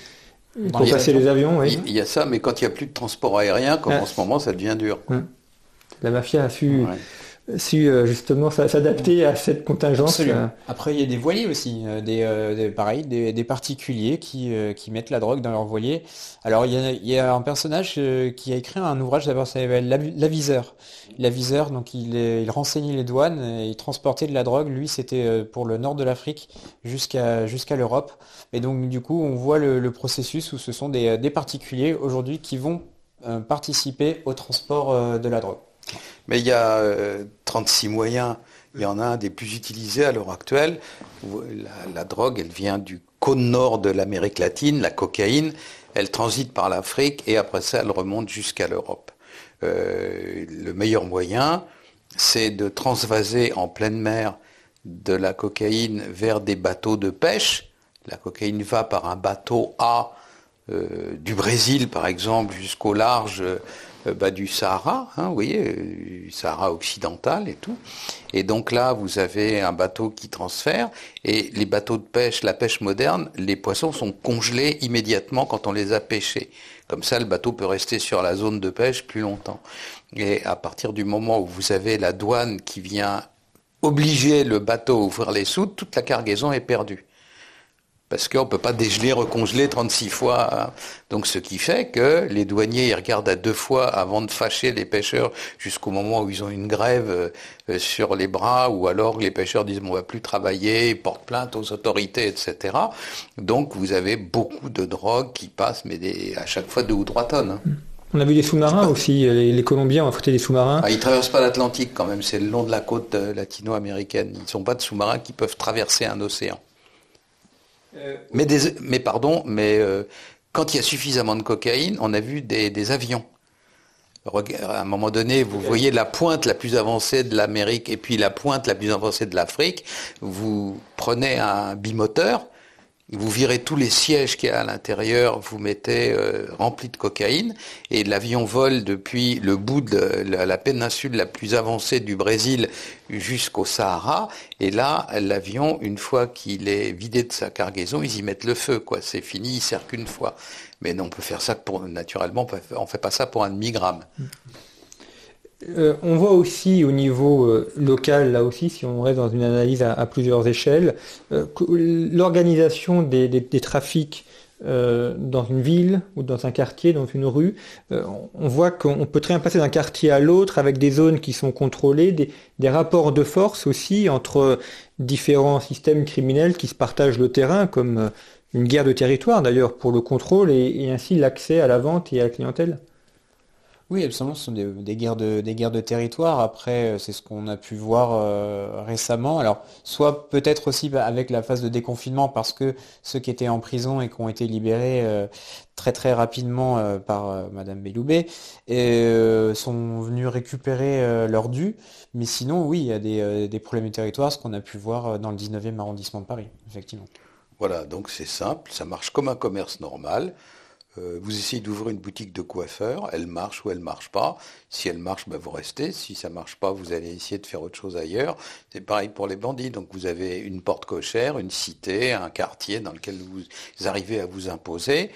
pour passer les avions. Oui. Il y a ça, mais quand il n'y a plus de transport aérien, comme ah. en ce moment, ça devient dur. La mafia a su su euh, justement s'adapter à cette contingence. Euh. Après, il y a des voiliers aussi, euh, des, pareil, des, particuliers qui, qui, mettent la drogue dans leurs voiliers. Alors, il y a, un personnage qui a écrit un ouvrage, d'abord, ça s'appelle L'aviseur. L'aviseur, donc il, il renseignait les douanes, et il transportait de la drogue. Lui, c'était pour le nord de l'Afrique jusqu'à jusqu'à l'Europe. Et donc, du coup, on voit le, processus où ce sont des, des particuliers aujourd'hui qui vont participer au transport de la drogue. Mais il y a 36 moyens. Il y en a un des plus utilisés à l'heure actuelle. La, drogue, elle vient du cône nord de l'Amérique latine, la cocaïne. Elle transite par l'Afrique et après ça, elle remonte jusqu'à l'Europe. le meilleur moyen, c'est de transvaser en pleine mer de la cocaïne vers des bateaux de pêche. La cocaïne va par un bateau A euh, du Brésil, par exemple, jusqu'au large euh, bah, du Sahara, hein, vous voyez, euh, Sahara occidental et tout. Et donc là, vous avez un bateau qui transfère, et les bateaux de pêche, la pêche moderne, les poissons sont congelés immédiatement quand on les a pêchés. Comme ça, le bateau peut rester sur la zone de pêche plus longtemps. Et à partir du moment où vous avez la douane qui vient obliger le bateau à ouvrir les soutes, toute la cargaison est perdue. Parce qu'on ne peut pas dégeler, recongeler 36 fois. Donc ce qui fait que les douaniers ils regardent à deux fois avant de fâcher les pêcheurs jusqu'au moment où ils ont une grève euh, sur les bras ou alors les pêcheurs disent on va plus travailler, ils portent plainte aux autorités, etc. Donc vous avez beaucoup de drogue qui passe, mais à chaque fois deux ou trois tonnes. Hein. On a vu des sous-marins aussi, les, Colombiens ont affronté des sous-marins. Ah, ils traversent pas l'Atlantique quand même, c'est le long de la côte euh, latino-américaine. Ils ne sont pas de sous-marins qui peuvent traverser un océan. Euh, mais, mais pardon, mais euh, quand il y a suffisamment de cocaïne, on a vu des, avions. À un moment donné, vous voyez la pointe la plus avancée de l'Amérique et puis la pointe la plus avancée de l'Afrique. Vous prenez un bimoteur, vous virez tous les sièges qu'il y a à l'intérieur, vous mettez euh, rempli de cocaïne, et l'avion vole depuis le bout de la, péninsule la plus avancée du Brésil jusqu'au Sahara, et là, l'avion, une fois qu'il est vidé de sa cargaison, ils y mettent le feu, quoi. C'est fini, il sert qu'une fois. Mais non, on peut faire ça pour, naturellement, on fait pas ça pour un demi-gramme. Euh, on voit aussi au niveau euh, local, là aussi, si on reste dans une analyse à, plusieurs échelles, euh, l'organisation des, trafics dans une ville ou dans un quartier, dans une rue, on voit qu'on peut très bien passer d'un quartier à l'autre avec des zones qui sont contrôlées, des, rapports de force aussi entre différents systèmes criminels qui se partagent le terrain, comme une guerre de territoire d'ailleurs pour le contrôle et ainsi l'accès à la vente et à la clientèle. Oui, absolument, ce sont des, guerres de, territoire. Après, euh, c'est ce qu'on a pu voir euh, récemment. Alors, soit peut-être aussi bah, avec la phase de déconfinement, parce que ceux qui étaient en prison et qui ont été libérés euh, très très rapidement par Madame Belloubet sont venus récupérer leur dû. Mais sinon, oui, il y a des problèmes de territoire, ce qu'on a pu voir dans le 19e arrondissement de Paris, effectivement. Voilà, donc c'est simple, ça marche comme un commerce normal. Euh, vous essayez d'ouvrir une boutique de coiffeur, elle marche ou elle marche pas. Si elle marche, ben vous restez. Si ça marche pas, vous allez essayer de faire autre chose ailleurs. C'est pareil pour les bandits. Donc vous avez une porte cochère, une cité, un quartier dans lequel vous arrivez à vous imposer.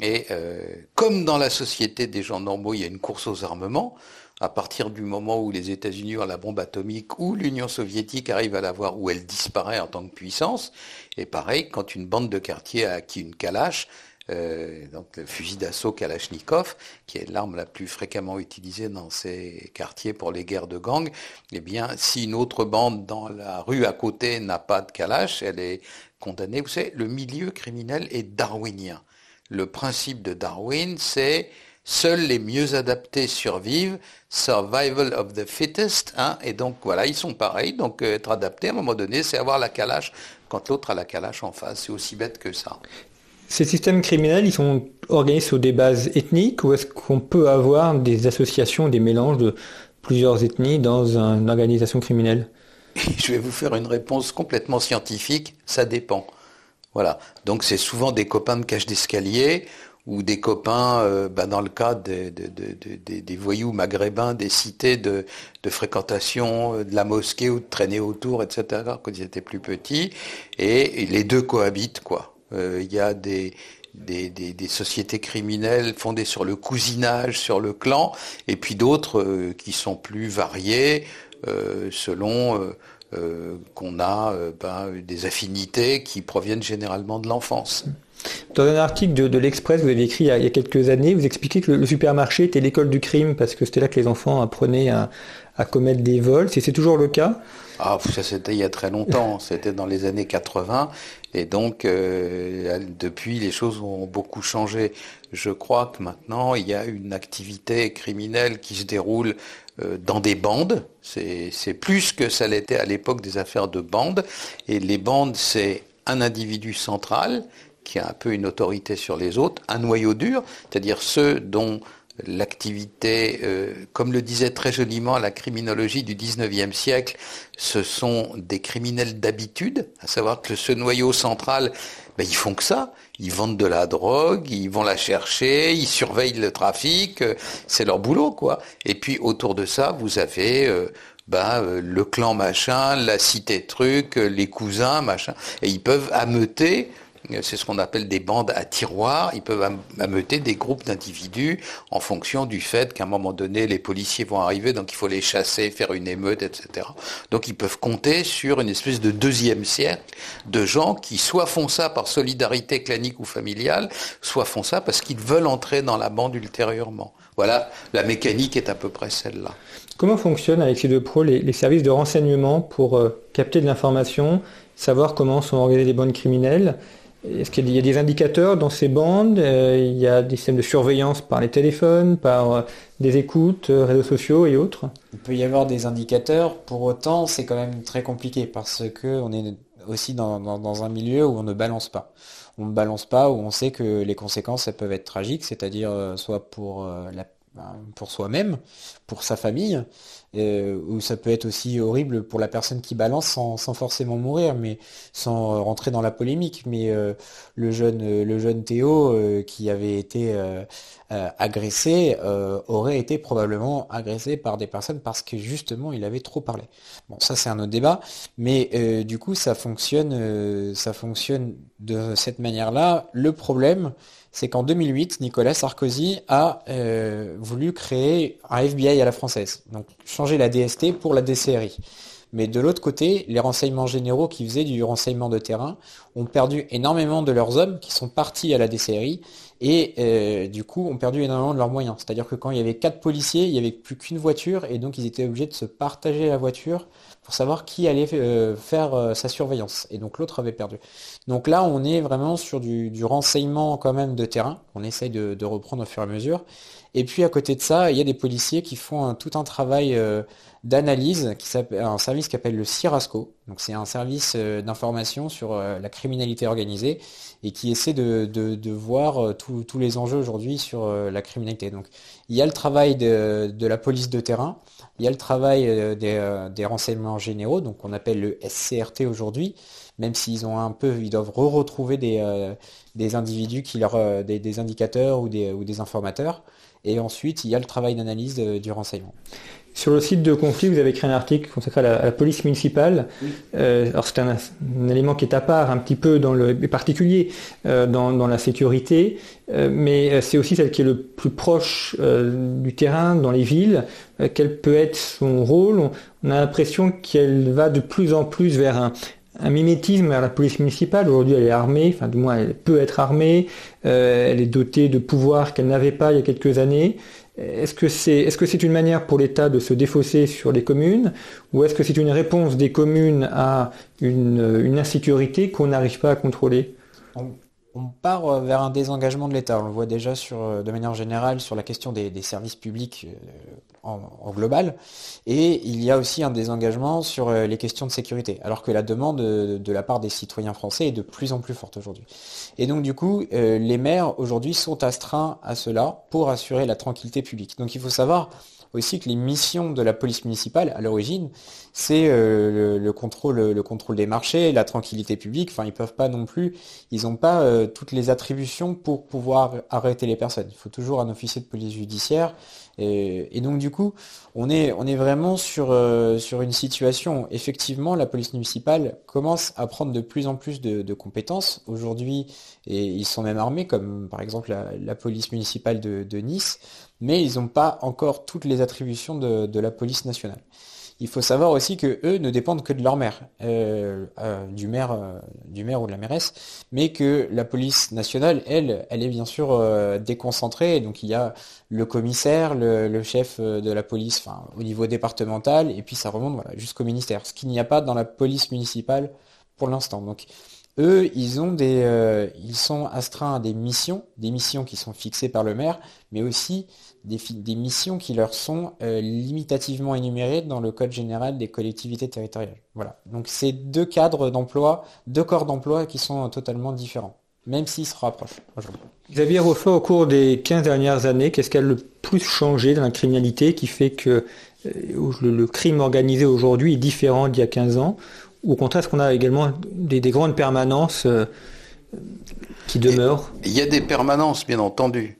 Et euh, comme dans la société des gens normaux, il y a une course aux armements. À partir du moment où les États-Unis ont la bombe atomique ou l'Union soviétique arrive à l'avoir, où elle disparaît en tant que puissance. Et pareil, quand une bande de quartier a acquis une calache, euh, donc le fusil d'assaut Kalachnikov, qui est l'arme la plus fréquemment utilisée dans ces quartiers pour les guerres de gang, eh bien, si une autre bande dans la rue à côté n'a pas de Kalach, elle est condamnée. Vous savez, le milieu criminel est darwinien. Le principe de Darwin, c'est seuls les mieux adaptés survivent, survival of the fittest, hein, et donc voilà, ils sont pareils, donc euh, être adapté à un moment donné, c'est avoir la calache quand l'autre a la calache en face, c'est aussi bête que ça. Ces systèmes criminels, ils sont organisés sur des bases ethniques ou est-ce qu'on peut avoir des associations, des mélanges de plusieurs ethnies dans une organisation criminelle? Je vais vous faire une réponse complètement scientifique, ça dépend. Voilà. Donc c'est souvent des copains de cage d'escalier ou des copains, euh, bah, dans le cas des voyous maghrébins, des cités de, fréquentation euh, de la mosquée ou de traîner autour, etc., quand ils étaient plus petits, et les deux cohabitent, quoi. Euh, il y a des, des, sociétés criminelles fondées sur le cousinage, sur le clan, et puis d'autres euh, qui sont plus variées euh, selon qu'on a ben, des affinités qui proviennent généralement de l'enfance. Dans un article de, l'Express vous avez écrit il y, a, quelques années, vous expliquez que le, supermarché était l'école du crime parce que c'était là que les enfants apprenaient à, commettre des vols. C'est toujours le cas? Ah, ça c'était il y a très longtemps, c'était dans les années 80, et donc euh, depuis les choses ont beaucoup changé. Je crois que maintenant il y a une activité criminelle qui se déroule euh, dans des bandes. C'est plus que ça l'était à l'époque des affaires de bandes, et les bandes c'est un individu central qui a un peu une autorité sur les autres, un noyau dur, c'est-à-dire ceux dont l'activité, euh, comme le disait très joliment la criminologie du 19e siècle, ce sont des criminels d'habitude, à savoir que ce noyau central, ben, ils font que ça. Ils vendent de la drogue, ils vont la chercher, ils surveillent le trafic, euh, c'est leur boulot, quoi. Et puis autour de ça, vous avez euh, ben, le clan machin, la cité truc, les cousins machin, et ils peuvent ameuter c'est ce qu'on appelle des bandes à tiroirs. Ils peuvent ameuter des groupes d'individus en fonction du fait qu'à un moment donné, les policiers vont arriver, donc il faut les chasser, faire une émeute, etc. Donc ils peuvent compter sur une espèce de deuxième siècle de gens qui soit font ça par solidarité clanique ou familiale, soit font ça parce qu'ils veulent entrer dans la bande ultérieurement. Voilà, la mécanique est à peu près celle-là. Comment fonctionnent, Alexis Depro, les, les services de renseignement pour euh, capter de l'information, savoir comment sont organisées les bandes criminelles est-ce qu'il y a des indicateurs dans ces bandes euh, Il y a des systèmes de surveillance par les téléphones, par euh, des écoutes, euh, réseaux sociaux et autres? Il peut y avoir des indicateurs, pour autant c'est quand même très compliqué parce qu'on est aussi dans, un milieu où on ne balance pas. On ne balance pas, où on sait que les conséquences peuvent être tragiques, c'est-à-dire soit pour ben, pour soi-même, pour sa famille, euh, ou ça peut être aussi horrible pour la personne qui balance sans, forcément mourir, mais sans rentrer dans la polémique. Mais euh, le jeune, le jeune Théo euh, qui avait été agressé aurait été probablement agressé par des personnes parce que justement il avait trop parlé. Bon, ça c'est un autre débat, mais du coup ça fonctionne, ça fonctionne de cette manière-là. Le problème, c'est qu'en 2008, Nicolas Sarkozy a euh, voulu créer un FBI à la française, donc changer la DST pour la DCRI. Mais de l'autre côté, les renseignements généraux qui faisaient du renseignement de terrain ont perdu énormément de leurs hommes qui sont partis à la DCRI et euh, du coup ont perdu énormément de leurs moyens. C'est-à-dire que quand il y avait quatre policiers, il n'y avait plus qu'une voiture et donc ils étaient obligés de se partager la voiture pour savoir qui allait euh, faire euh, sa surveillance. Et donc l'autre avait perdu. Donc là, on est vraiment sur du, renseignement quand même de terrain, qu'on essaye de, reprendre au fur et à mesure. Et puis à côté de ça, il y a des policiers qui font tout un travail euh, d'analyse, qui un service qui s'appelle le CIRASCO. Donc c'est un service d'information sur la criminalité organisée et qui essaie de, voir tous les enjeux aujourd'hui sur la criminalité. Donc il y a le travail de la police de terrain, il y a le travail euh, euh, des, renseignements généraux, donc on appelle le SCRT aujourd'hui, même s'ils ont un peu, ils doivent re-retrouver des, euh, des individus qui leur, des, indicateurs ou des informateurs. Et ensuite, il y a le travail d'analyse du renseignement. Sur le site de conflit, vous avez écrit un article consacré à la, police municipale. Euh, alors c'est un, élément qui est à part, un petit peu dans le particulier euh, dans, la sécurité, euh, mais c'est aussi celle qui est le plus proche du terrain, dans les villes. quel peut être son rôle on, a l'impression qu'elle va de plus en plus vers un, un mimétisme vers la police municipale. Aujourd'hui, elle est armée, enfin du moins, elle peut être armée. elle est dotée de pouvoirs qu'elle n'avait pas il y a quelques années. Est-ce que c'est est -ce une manière pour l'État de se défausser sur les communes ou est-ce que c'est une réponse des communes à une, insécurité qu'on n'arrive pas à contrôler? On, part euh, vers un désengagement de l'État. On le voit déjà sur, euh, de manière générale sur la question des, services publics euh, en, global. Et il y a aussi un désengagement sur euh, les questions de sécurité, alors que la demande euh, de, la part des citoyens français est de plus en plus forte aujourd'hui. Et donc du coup, euh, les maires aujourd'hui sont astreints à cela pour assurer la tranquillité publique. Donc il faut savoir aussi que les missions de la police municipale, à l'origine, c'est le, contrôle, le contrôle des marchés, la tranquillité publique. Enfin, ils peuvent pas non plus, ils n'ont pas toutes les attributions pour pouvoir arrêter les personnes. Il faut toujours un officier de police judiciaire et, donc du coup, on est, vraiment sur, euh, sur une situation, effectivement, la police municipale commence à prendre de plus en plus de, compétences. Aujourd'hui, et ils sont même armés, comme par exemple la, police municipale de, Nice, mais ils n'ont pas encore toutes les attributions de, la police nationale. Il faut savoir aussi que eux ne dépendent que de leur maire, euh, euh, du maire, euh, du maire ou de la mairesse, mais que la police nationale, elle, elle est bien sûr déconcentrée. Donc il y a le commissaire, le, chef de la police, enfin au niveau départemental, et puis ça remonte jusqu'au ministère. Ce qu'il n'y a pas dans la police municipale pour l'instant. Donc eux, ils ils sont astreints à des missions, des missions qui sont fixées par le maire, mais aussi des, missions qui leur sont euh, limitativement énumérées dans le Code général des collectivités territoriales. Voilà. Donc c'est deux cadres d'emploi, deux corps d'emploi qui sont totalement différents, même s'ils se rapprochent aujourd'hui. Xavier Roffort, au cours des 15 dernières années, qu'est-ce qui a le plus changé dans la criminalité qui fait que euh, le, crime organisé aujourd'hui est différent d'il y a 15 ans? Ou Au contraire, est-ce qu'on a également des, grandes permanences euh, qui demeurent? Il y a des permanences, bien entendu.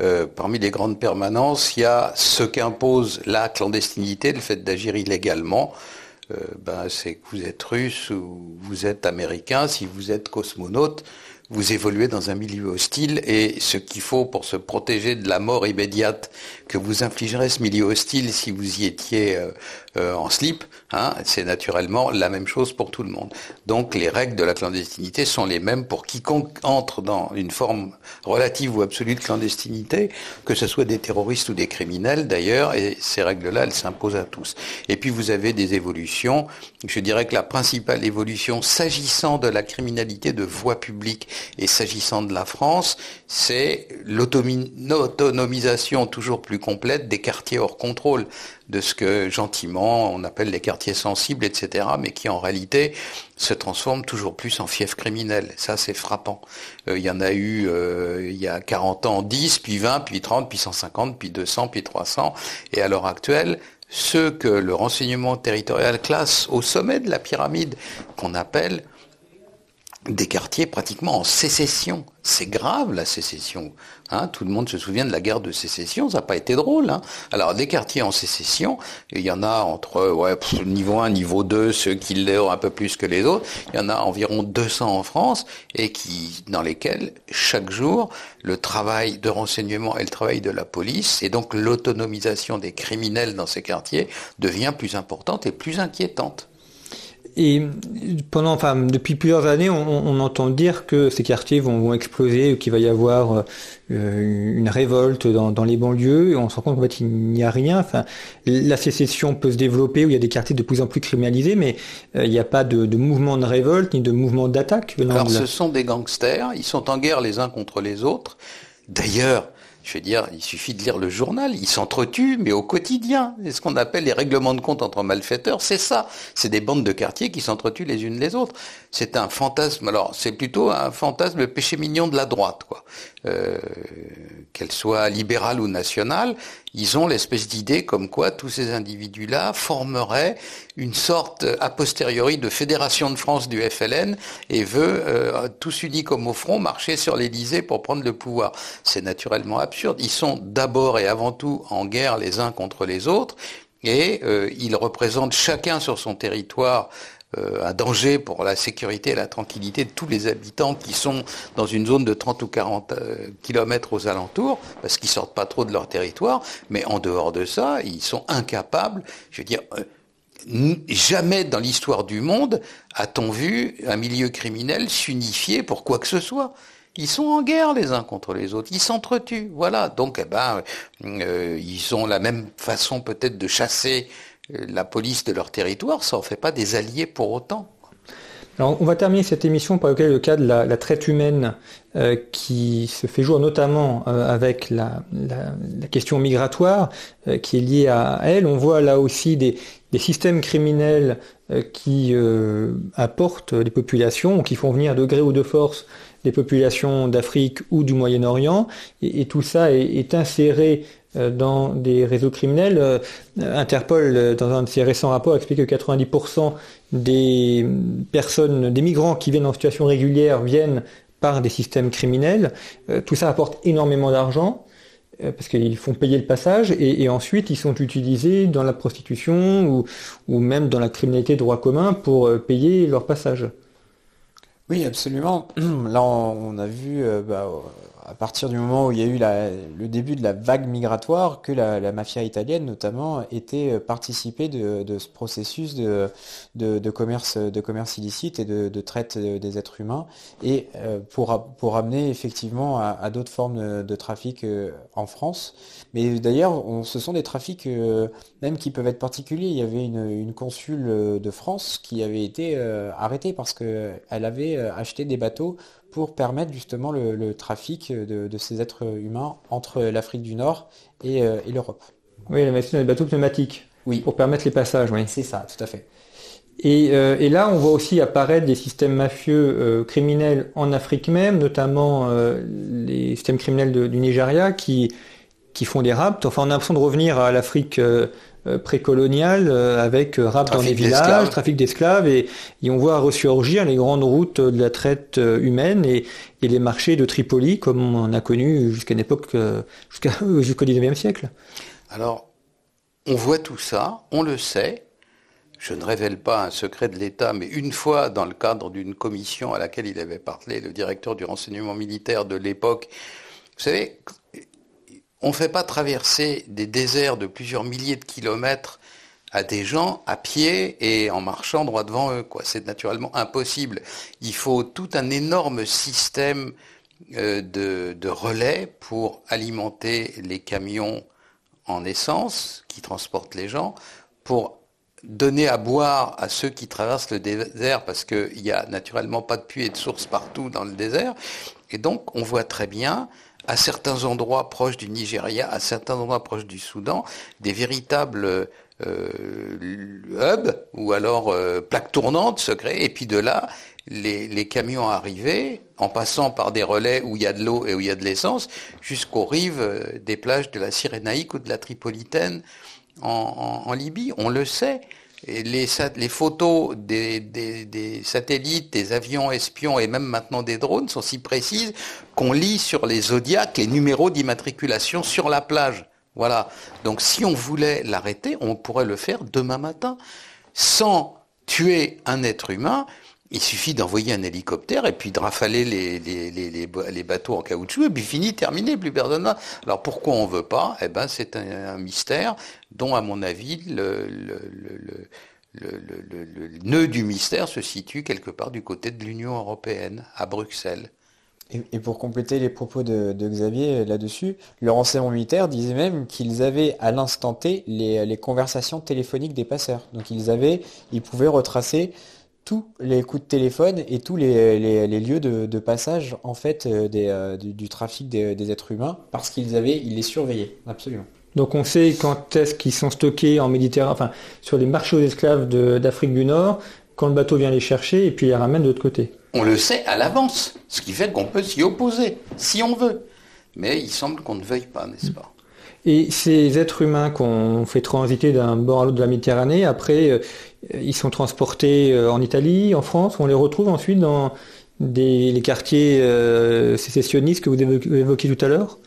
Euh, parmi les grandes permanences, il y a ce qu'impose la clandestinité, le fait d'agir illégalement. Euh, ben, c'est que vous êtes russe ou vous êtes américain, si vous êtes cosmonaute, vous évoluez dans un milieu hostile et ce qu'il faut pour se protéger de la mort immédiate que vous infligerait ce milieu hostile si vous y étiez euh, euh, en slip, hein, c'est naturellement la même chose pour tout le monde. Donc les règles de la clandestinité sont les mêmes pour quiconque entre dans une forme relative ou absolue de clandestinité, que ce soit des terroristes ou des criminels d'ailleurs, et ces règles-là, elles s'imposent à tous. Et puis vous avez des évolutions. Je dirais que la principale évolution s'agissant de la criminalité de voie publique et s'agissant de la France, c'est l'autonomisation toujours plus complète des quartiers hors contrôle de ce que gentiment on appelle les quartiers sensibles, etc., mais qui en réalité se transforment toujours plus en fief criminel. Ça, c'est frappant. Euh, il y en a eu euh, il y a 40 ans 10, puis 20, puis 30, puis 150, puis 200, puis 300. Et à l'heure actuelle, ceux que le renseignement territorial classe au sommet de la pyramide, qu'on appelle des quartiers pratiquement en sécession. C'est grave la sécession. Hein. tout le monde se souvient de la guerre de sécession, ça n'a pas été drôle. Hein. Alors des quartiers en sécession, il y en a entre ouais, niveau 1, niveau 2, ceux qui l'ont un peu plus que les autres. Il y en a environ 200 en France et qui, dans lesquels chaque jour le travail de renseignement et le travail de la police et donc l'autonomisation des criminels dans ces quartiers devient plus importante et plus inquiétante. Et pendant, enfin, depuis plusieurs années, on, entend dire que ces quartiers vont, vont exploser, qu'il va y avoir euh, une révolte dans, les banlieues. Et on se rend compte qu'en fait, il n'y a rien. Enfin, la sécession peut se développer où il y a des quartiers de plus en plus criminalisés, mais euh, il n'y a pas de, de, mouvement de révolte ni de mouvement d'attaque. Alors, ce sont des gangsters. Ils sont en guerre les uns contre les autres. D'ailleurs, je veux dire, il suffit de lire le journal, ils s'entretuent, mais au quotidien. C'est ce qu'on appelle les règlements de compte entre malfaiteurs, c'est ça. C'est des bandes de quartier qui s'entretuent les unes les autres. C'est un fantasme, alors c'est plutôt un fantasme, péché mignon de la droite, quoi. Euh, qu'elle soit libérale ou nationale, ils ont l'espèce d'idée comme quoi tous ces individus-là formeraient une sorte a posteriori de fédération de France du FLN et veut euh, tous unis comme au front marcher sur l'Élysée pour prendre le pouvoir. C'est naturellement absurde. Ils sont d'abord et avant tout en guerre les uns contre les autres et euh, ils représentent chacun sur son territoire un danger pour la sécurité et la tranquillité de tous les habitants qui sont dans une zone de 30 ou 40 euh, kilomètres aux alentours, parce qu'ils sortent pas trop de leur territoire, mais en dehors de ça, ils sont incapables, je veux dire, euh, jamais dans l'histoire du monde a-t-on vu un milieu criminel s'unifier pour quoi que ce soit. Ils sont en guerre les uns contre les autres, ils s'entretuent, voilà. Donc, eh ben, ils ont la même façon peut-être de chasser la police de leur territoire, ça en fait pas des alliés pour autant. Alors, on va terminer cette émission par le cas de la, traite humaine euh, qui se fait jour notamment euh, avec la, question migratoire euh, qui est liée à elle. On voit là aussi des, systèmes criminels qui apportent les populations, qui font venir de gré ou de force des populations d'Afrique ou du Moyen-Orient, et, tout ça est inséré dans des réseaux criminels. Euh, Interpol, euh, dans un de ses récents rapports, explique que 90% des personnes, des migrants qui viennent en situation régulière viennent par des systèmes criminels. Tout ça apporte énormément d'argent parce qu'ils font payer le passage et, ensuite ils sont utilisés dans la prostitution ou, ou même dans la criminalité de droit commun pour payer leur passage. Oui, absolument. Là, on a vu bah, à partir du moment où il y a eu le début de la vague migratoire que la, mafia italienne notamment était participée de, ce processus de, de, commerce, de commerce illicite et de, traite des êtres humains et pour, pour amener effectivement à, d'autres formes de, trafic en France. Mais d'ailleurs, ce sont des trafics même qui peuvent être particuliers. Il y avait une, une consul de France qui avait été arrêtée parce qu'elle avait acheté des bateaux pour permettre justement le, trafic de, ces êtres humains entre l'Afrique du Nord et, euh, l'Europe. Oui, la machine des bateaux pneumatiques. Oui. Pour permettre les passages, oui. C'est ça, tout à fait. Et, euh, là, on voit aussi apparaître des systèmes mafieux euh, criminels en Afrique même, notamment les systèmes criminels du Nigeria qui, qui font des rapts. Enfin, on a l'impression de revenir à l'Afrique euh, euh, avec euh, rap dans les villages, trafic d'esclaves et, on voit ressurgir les grandes routes de la traite humaine et, les marchés de Tripoli comme on a connu jusqu'à une époque jusqu'au 19e siècle. Alors, on voit tout ça, on le sait. Je ne révèle pas un secret de l'État, mais une fois, dans le cadre d'une commission à laquelle il avait parlé, le directeur du renseignement militaire de l'époque, vous savez, on ne fait pas traverser des déserts de plusieurs milliers de kilomètres à des gens à pied et en marchant droit devant eux. C'est naturellement impossible. Il faut tout un énorme système euh, de, relais pour alimenter les camions en essence qui transportent les gens, pour donner à boire à ceux qui traversent le désert, parce qu'il n'y a naturellement pas de puits et de sources partout dans le désert. Et donc, on voit très bien à certains endroits proches du Nigeria, à certains endroits proches du Soudan, des véritables euh, hubs ou alors euh, plaques tournantes se créent, et puis de là, les, camions arrivaient, en passant par des relais où il y a de l'eau et où il y a de l'essence, jusqu'aux rives euh, des plages de la Cyrénaïque ou de la Tripolitaine en Libye. On le sait les, photos des, satellites, des avions espions et même maintenant des drones sont si précises qu'on lit sur les zodiacs les numéros d'immatriculation sur la plage. Voilà. Donc si on voulait l'arrêter, on pourrait le faire demain matin sans tuer un être humain, il suffit d'envoyer un hélicoptère et puis de rafaler les, les, bateaux en caoutchouc et puis fini, terminé, plus personne. Alors pourquoi on veut pas? Eh ben c'est un, mystère dont, à mon avis, le, le, nœud du mystère se situe quelque part du côté de l'Union européenne, à Bruxelles. Et, pour compléter les propos de, Xavier là-dessus, le renseignement militaire disait même qu'ils avaient à l'instant T les, les, conversations téléphoniques des passeurs. Donc ils avaient, ils pouvaient retracer tous les coups de téléphone et tous les, lieux de, passage en fait euh, euh, du, trafic des, êtres humains parce qu'ils avaient, ils les surveillaient, absolument. Donc on sait quand est-ce qu'ils sont stockés en Méditerranée, enfin sur les marchés aux esclaves d'Afrique du Nord, quand le bateau vient les chercher et puis les ramène de l'autre côté. On le sait à l'avance, ce qui fait qu'on peut s'y opposer, si on veut. Mais il semble qu'on ne veuille pas, n'est-ce pas? Et ces êtres humains qu'on fait transiter d'un bord à l'autre de la Méditerranée, après, euh, ils sont transportés euh, en Italie, en France, on les retrouve ensuite dans les quartiers euh, sécessionnistes que vous évoquiez tout à l'heure?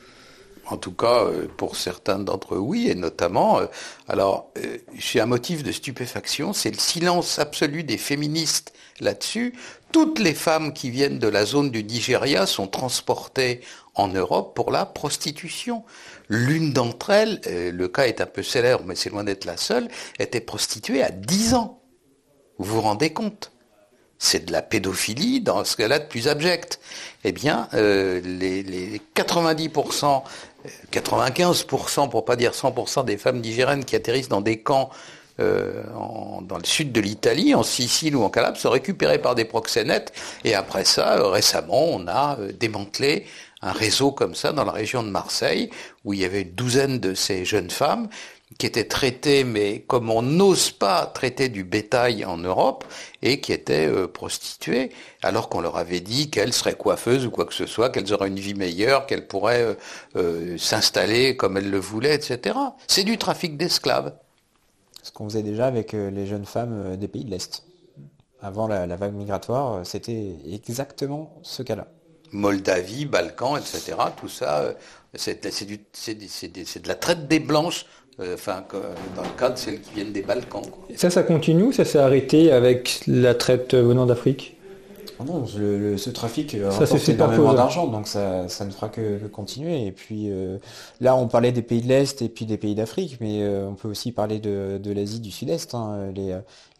En tout cas, pour certains d'entre eux, oui, et notamment, alors, j'ai un motif de stupéfaction, c'est le silence absolu des féministes là-dessus. Toutes les femmes qui viennent de la zone du Nigeria sont transportées en Europe pour la prostitution. L'une d'entre elles, euh, le cas est un peu célèbre, mais c'est loin d'être la seule, était prostituée à 10 ans. Vous vous rendez compte? C'est de la pédophilie dans ce cas-là de plus abject. Eh bien, euh, les, 90%, 95% euh, pour pas dire 100% des femmes nigériennes qui atterrissent dans des camps dans le sud de l'Italie, en Sicile ou en Calabre, sont récupérées par des proxénètes. Et après ça, récemment, on a démantelé un réseau comme ça dans la région de Marseille, où il y avait une douzaine de ces jeunes femmes qui étaient traitées, mais comme on n'ose pas traiter du bétail en Europe, et qui étaient euh, prostituées, alors qu'on leur avait dit qu'elles seraient coiffeuses ou quoi que ce soit, qu'elles auraient une vie meilleure, qu'elles pourraient euh, euh, s'installer comme elles le voulaient, etc. C'est du trafic d'esclaves. Ce qu'on faisait déjà avec les jeunes femmes des pays de l'Est. Avant la vague migratoire, c'était exactement ce cas-là. Moldavie, Balkans, etc. Tout ça, euh, c'est de la traite des blanches, euh, enfin, dans le cas de celles qui viennent des Balkans. Ça, ça continue Ça s'est arrêté avec la traite venant d'Afrique? Oh non, ce trafic euh, rapporte énormément d'argent, donc ça, ne fera que, continuer. Et puis là, on parlait des pays de l'Est et puis des pays d'Afrique, mais on peut aussi parler de, l'Asie du Sud-Est. Hein.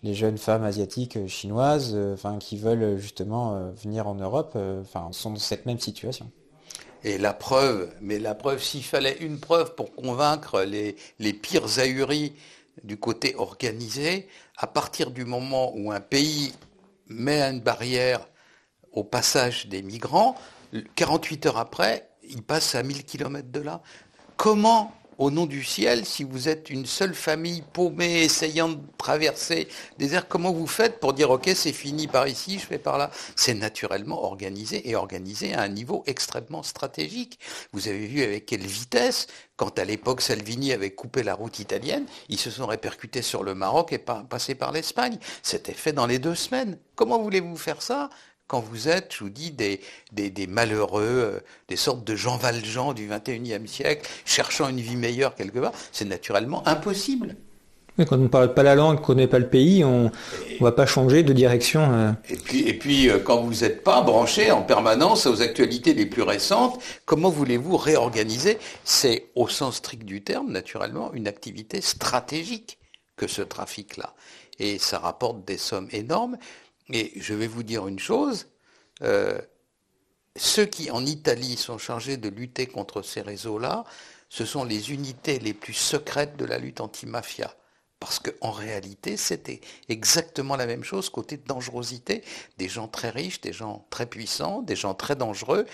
les, jeunes femmes asiatiques chinoises, enfin qui veulent justement venir en Europe, enfin sont dans cette même situation. Et la preuve, mais la preuve, s'il fallait une preuve pour convaincre les, les pires ahuris du côté organisé, à partir du moment où un pays met une barrière au passage des migrants, 48 heures après, il passe à 1000 km de là. Comment au nom du ciel, si vous êtes une seule famille paumée, essayant de traverser des airs, comment vous faites pour dire ok c'est fini par ici, je vais par là? C'est naturellement organisé et organisé à un niveau extrêmement stratégique. Vous avez vu avec quelle vitesse, quand à l'époque Salvini avait coupé la route italienne, ils se sont répercutés sur le Maroc et passé par l'Espagne. C'était fait dans les deux semaines. Comment voulez-vous faire ça? Quand vous êtes, je vous dis, des, des, malheureux, euh, des sortes de Jean Valjean du XXIe siècle, cherchant une vie meilleure quelque part, c'est naturellement impossible. Mais quand on ne parle pas la langue, qu'on ne connaît pas le pays, on ne va pas changer de direction. Euh. Et puis, et puis euh, quand vous n'êtes pas branché en permanence aux actualités les plus récentes, comment voulez-vous réorganiser? C'est, au sens strict du terme, naturellement, une activité stratégique que ce trafic-là. Et ça rapporte des sommes énormes. Et je vais vous dire une chose, euh, ceux qui en Italie sont chargés de lutter contre ces réseaux-là, ce sont les unités les plus secrètes de la lutte anti-mafia. Parce qu'en réalité, c'était exactement la même chose côté dangerosité. Des gens très riches, des gens très puissants, des gens très dangereux.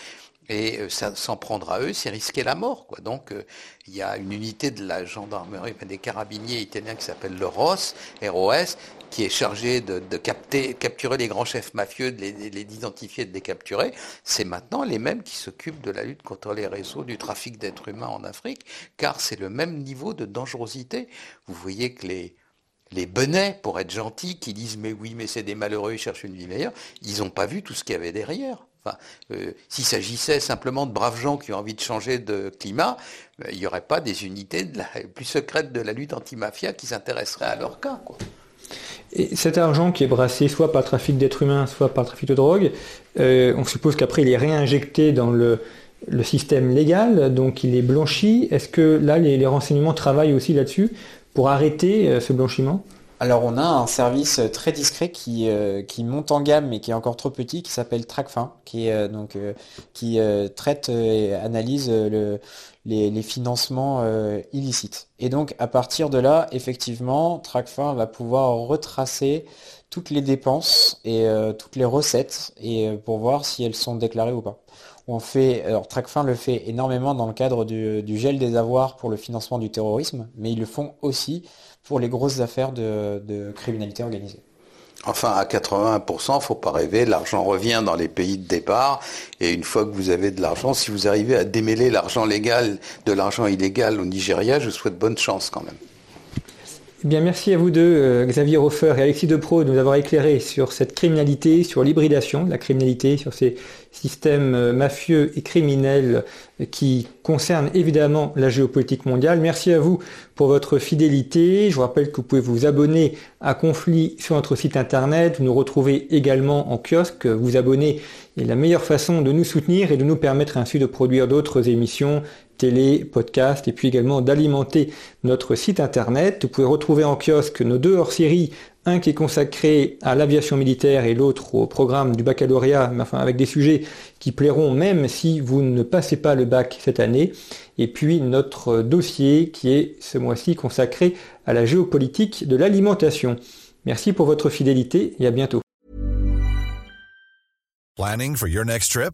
Et euh, s'en prendre à eux, c'est risquer la mort. Donc euh, il y a une unité de la gendarmerie, des carabiniers italiens qui s'appelle le ROS, ROS, qui est chargé de, capturer les grands chefs mafieux, de les, identifier, de les capturer, c'est maintenant les mêmes qui s'occupent de la lutte contre les réseaux du trafic d'êtres humains en Afrique, car c'est le même niveau de dangerosité. Vous voyez que les, les benets, pour être gentils, qui disent mais oui, mais c'est des malheureux, ils cherchent une vie meilleure, ils n'ont pas vu tout ce qu'il y avait derrière. Enfin, euh, s'il s'agissait simplement de braves gens qui ont envie de changer de climat, euh, il n'y aurait pas des unités de la, plus secrètes de la lutte anti-mafia qui s'intéresseraient à leur cas. Quoi. Et cet argent qui est brassé soit par trafic d'êtres humains, soit par trafic de drogue, euh, on suppose qu'après il est réinjecté dans le, système légal, donc il est blanchi. Est-ce que là les, renseignements travaillent aussi là-dessus pour arrêter euh, ce blanchiment? Alors on a un service très discret qui, euh, qui monte en gamme mais qui est encore trop petit, qui s'appelle TrackFin, qui donc qui traite et analyse le, les, financements euh, illicites. Et donc à partir de là, effectivement, TrackFin va pouvoir retracer toutes les dépenses et euh, toutes les recettes et euh, pour voir si elles sont déclarées ou pas. On fait, alors TrackFin le fait énormément dans le cadre du, gel des avoirs pour le financement du terrorisme, mais ils le font aussi pour les grosses affaires de criminalité organisée. Enfin, à 81%, faut pas rêver, l'argent revient dans les pays de départ, et une fois que vous avez de l'argent, si vous arrivez à démêler l'argent légal de l'argent illégal au Nigeria, je vous souhaite bonne chance quand même. Eh merci à vous deux, euh, Xavier Hofer et Alexis Depro, de nous avoir éclairé sur cette criminalité, sur l'hybridation de la criminalité, sur ces systèmes euh, mafieux et criminels euh, qui concernent évidemment la géopolitique mondiale. Merci à vous pour votre fidélité. Je vous rappelle que vous pouvez vous abonner à Conflit sur notre site internet. Vous nous retrouvez également en kiosque. Vous abonner est la meilleure façon de nous soutenir et de nous permettre ainsi de produire d'autres émissions télé, podcast, et puis également d'alimenter notre site internet. Vous pouvez retrouver en kiosque nos deux hors-séries, un qui est consacré à l'aviation militaire et l'autre au programme du baccalauréat, mais enfin avec des sujets qui plairont même si vous ne passez pas le bac cette année. Et puis notre dossier qui est ce mois-ci consacré à la géopolitique de l'alimentation. Merci pour votre fidélité et à bientôt. Planning for your next trip?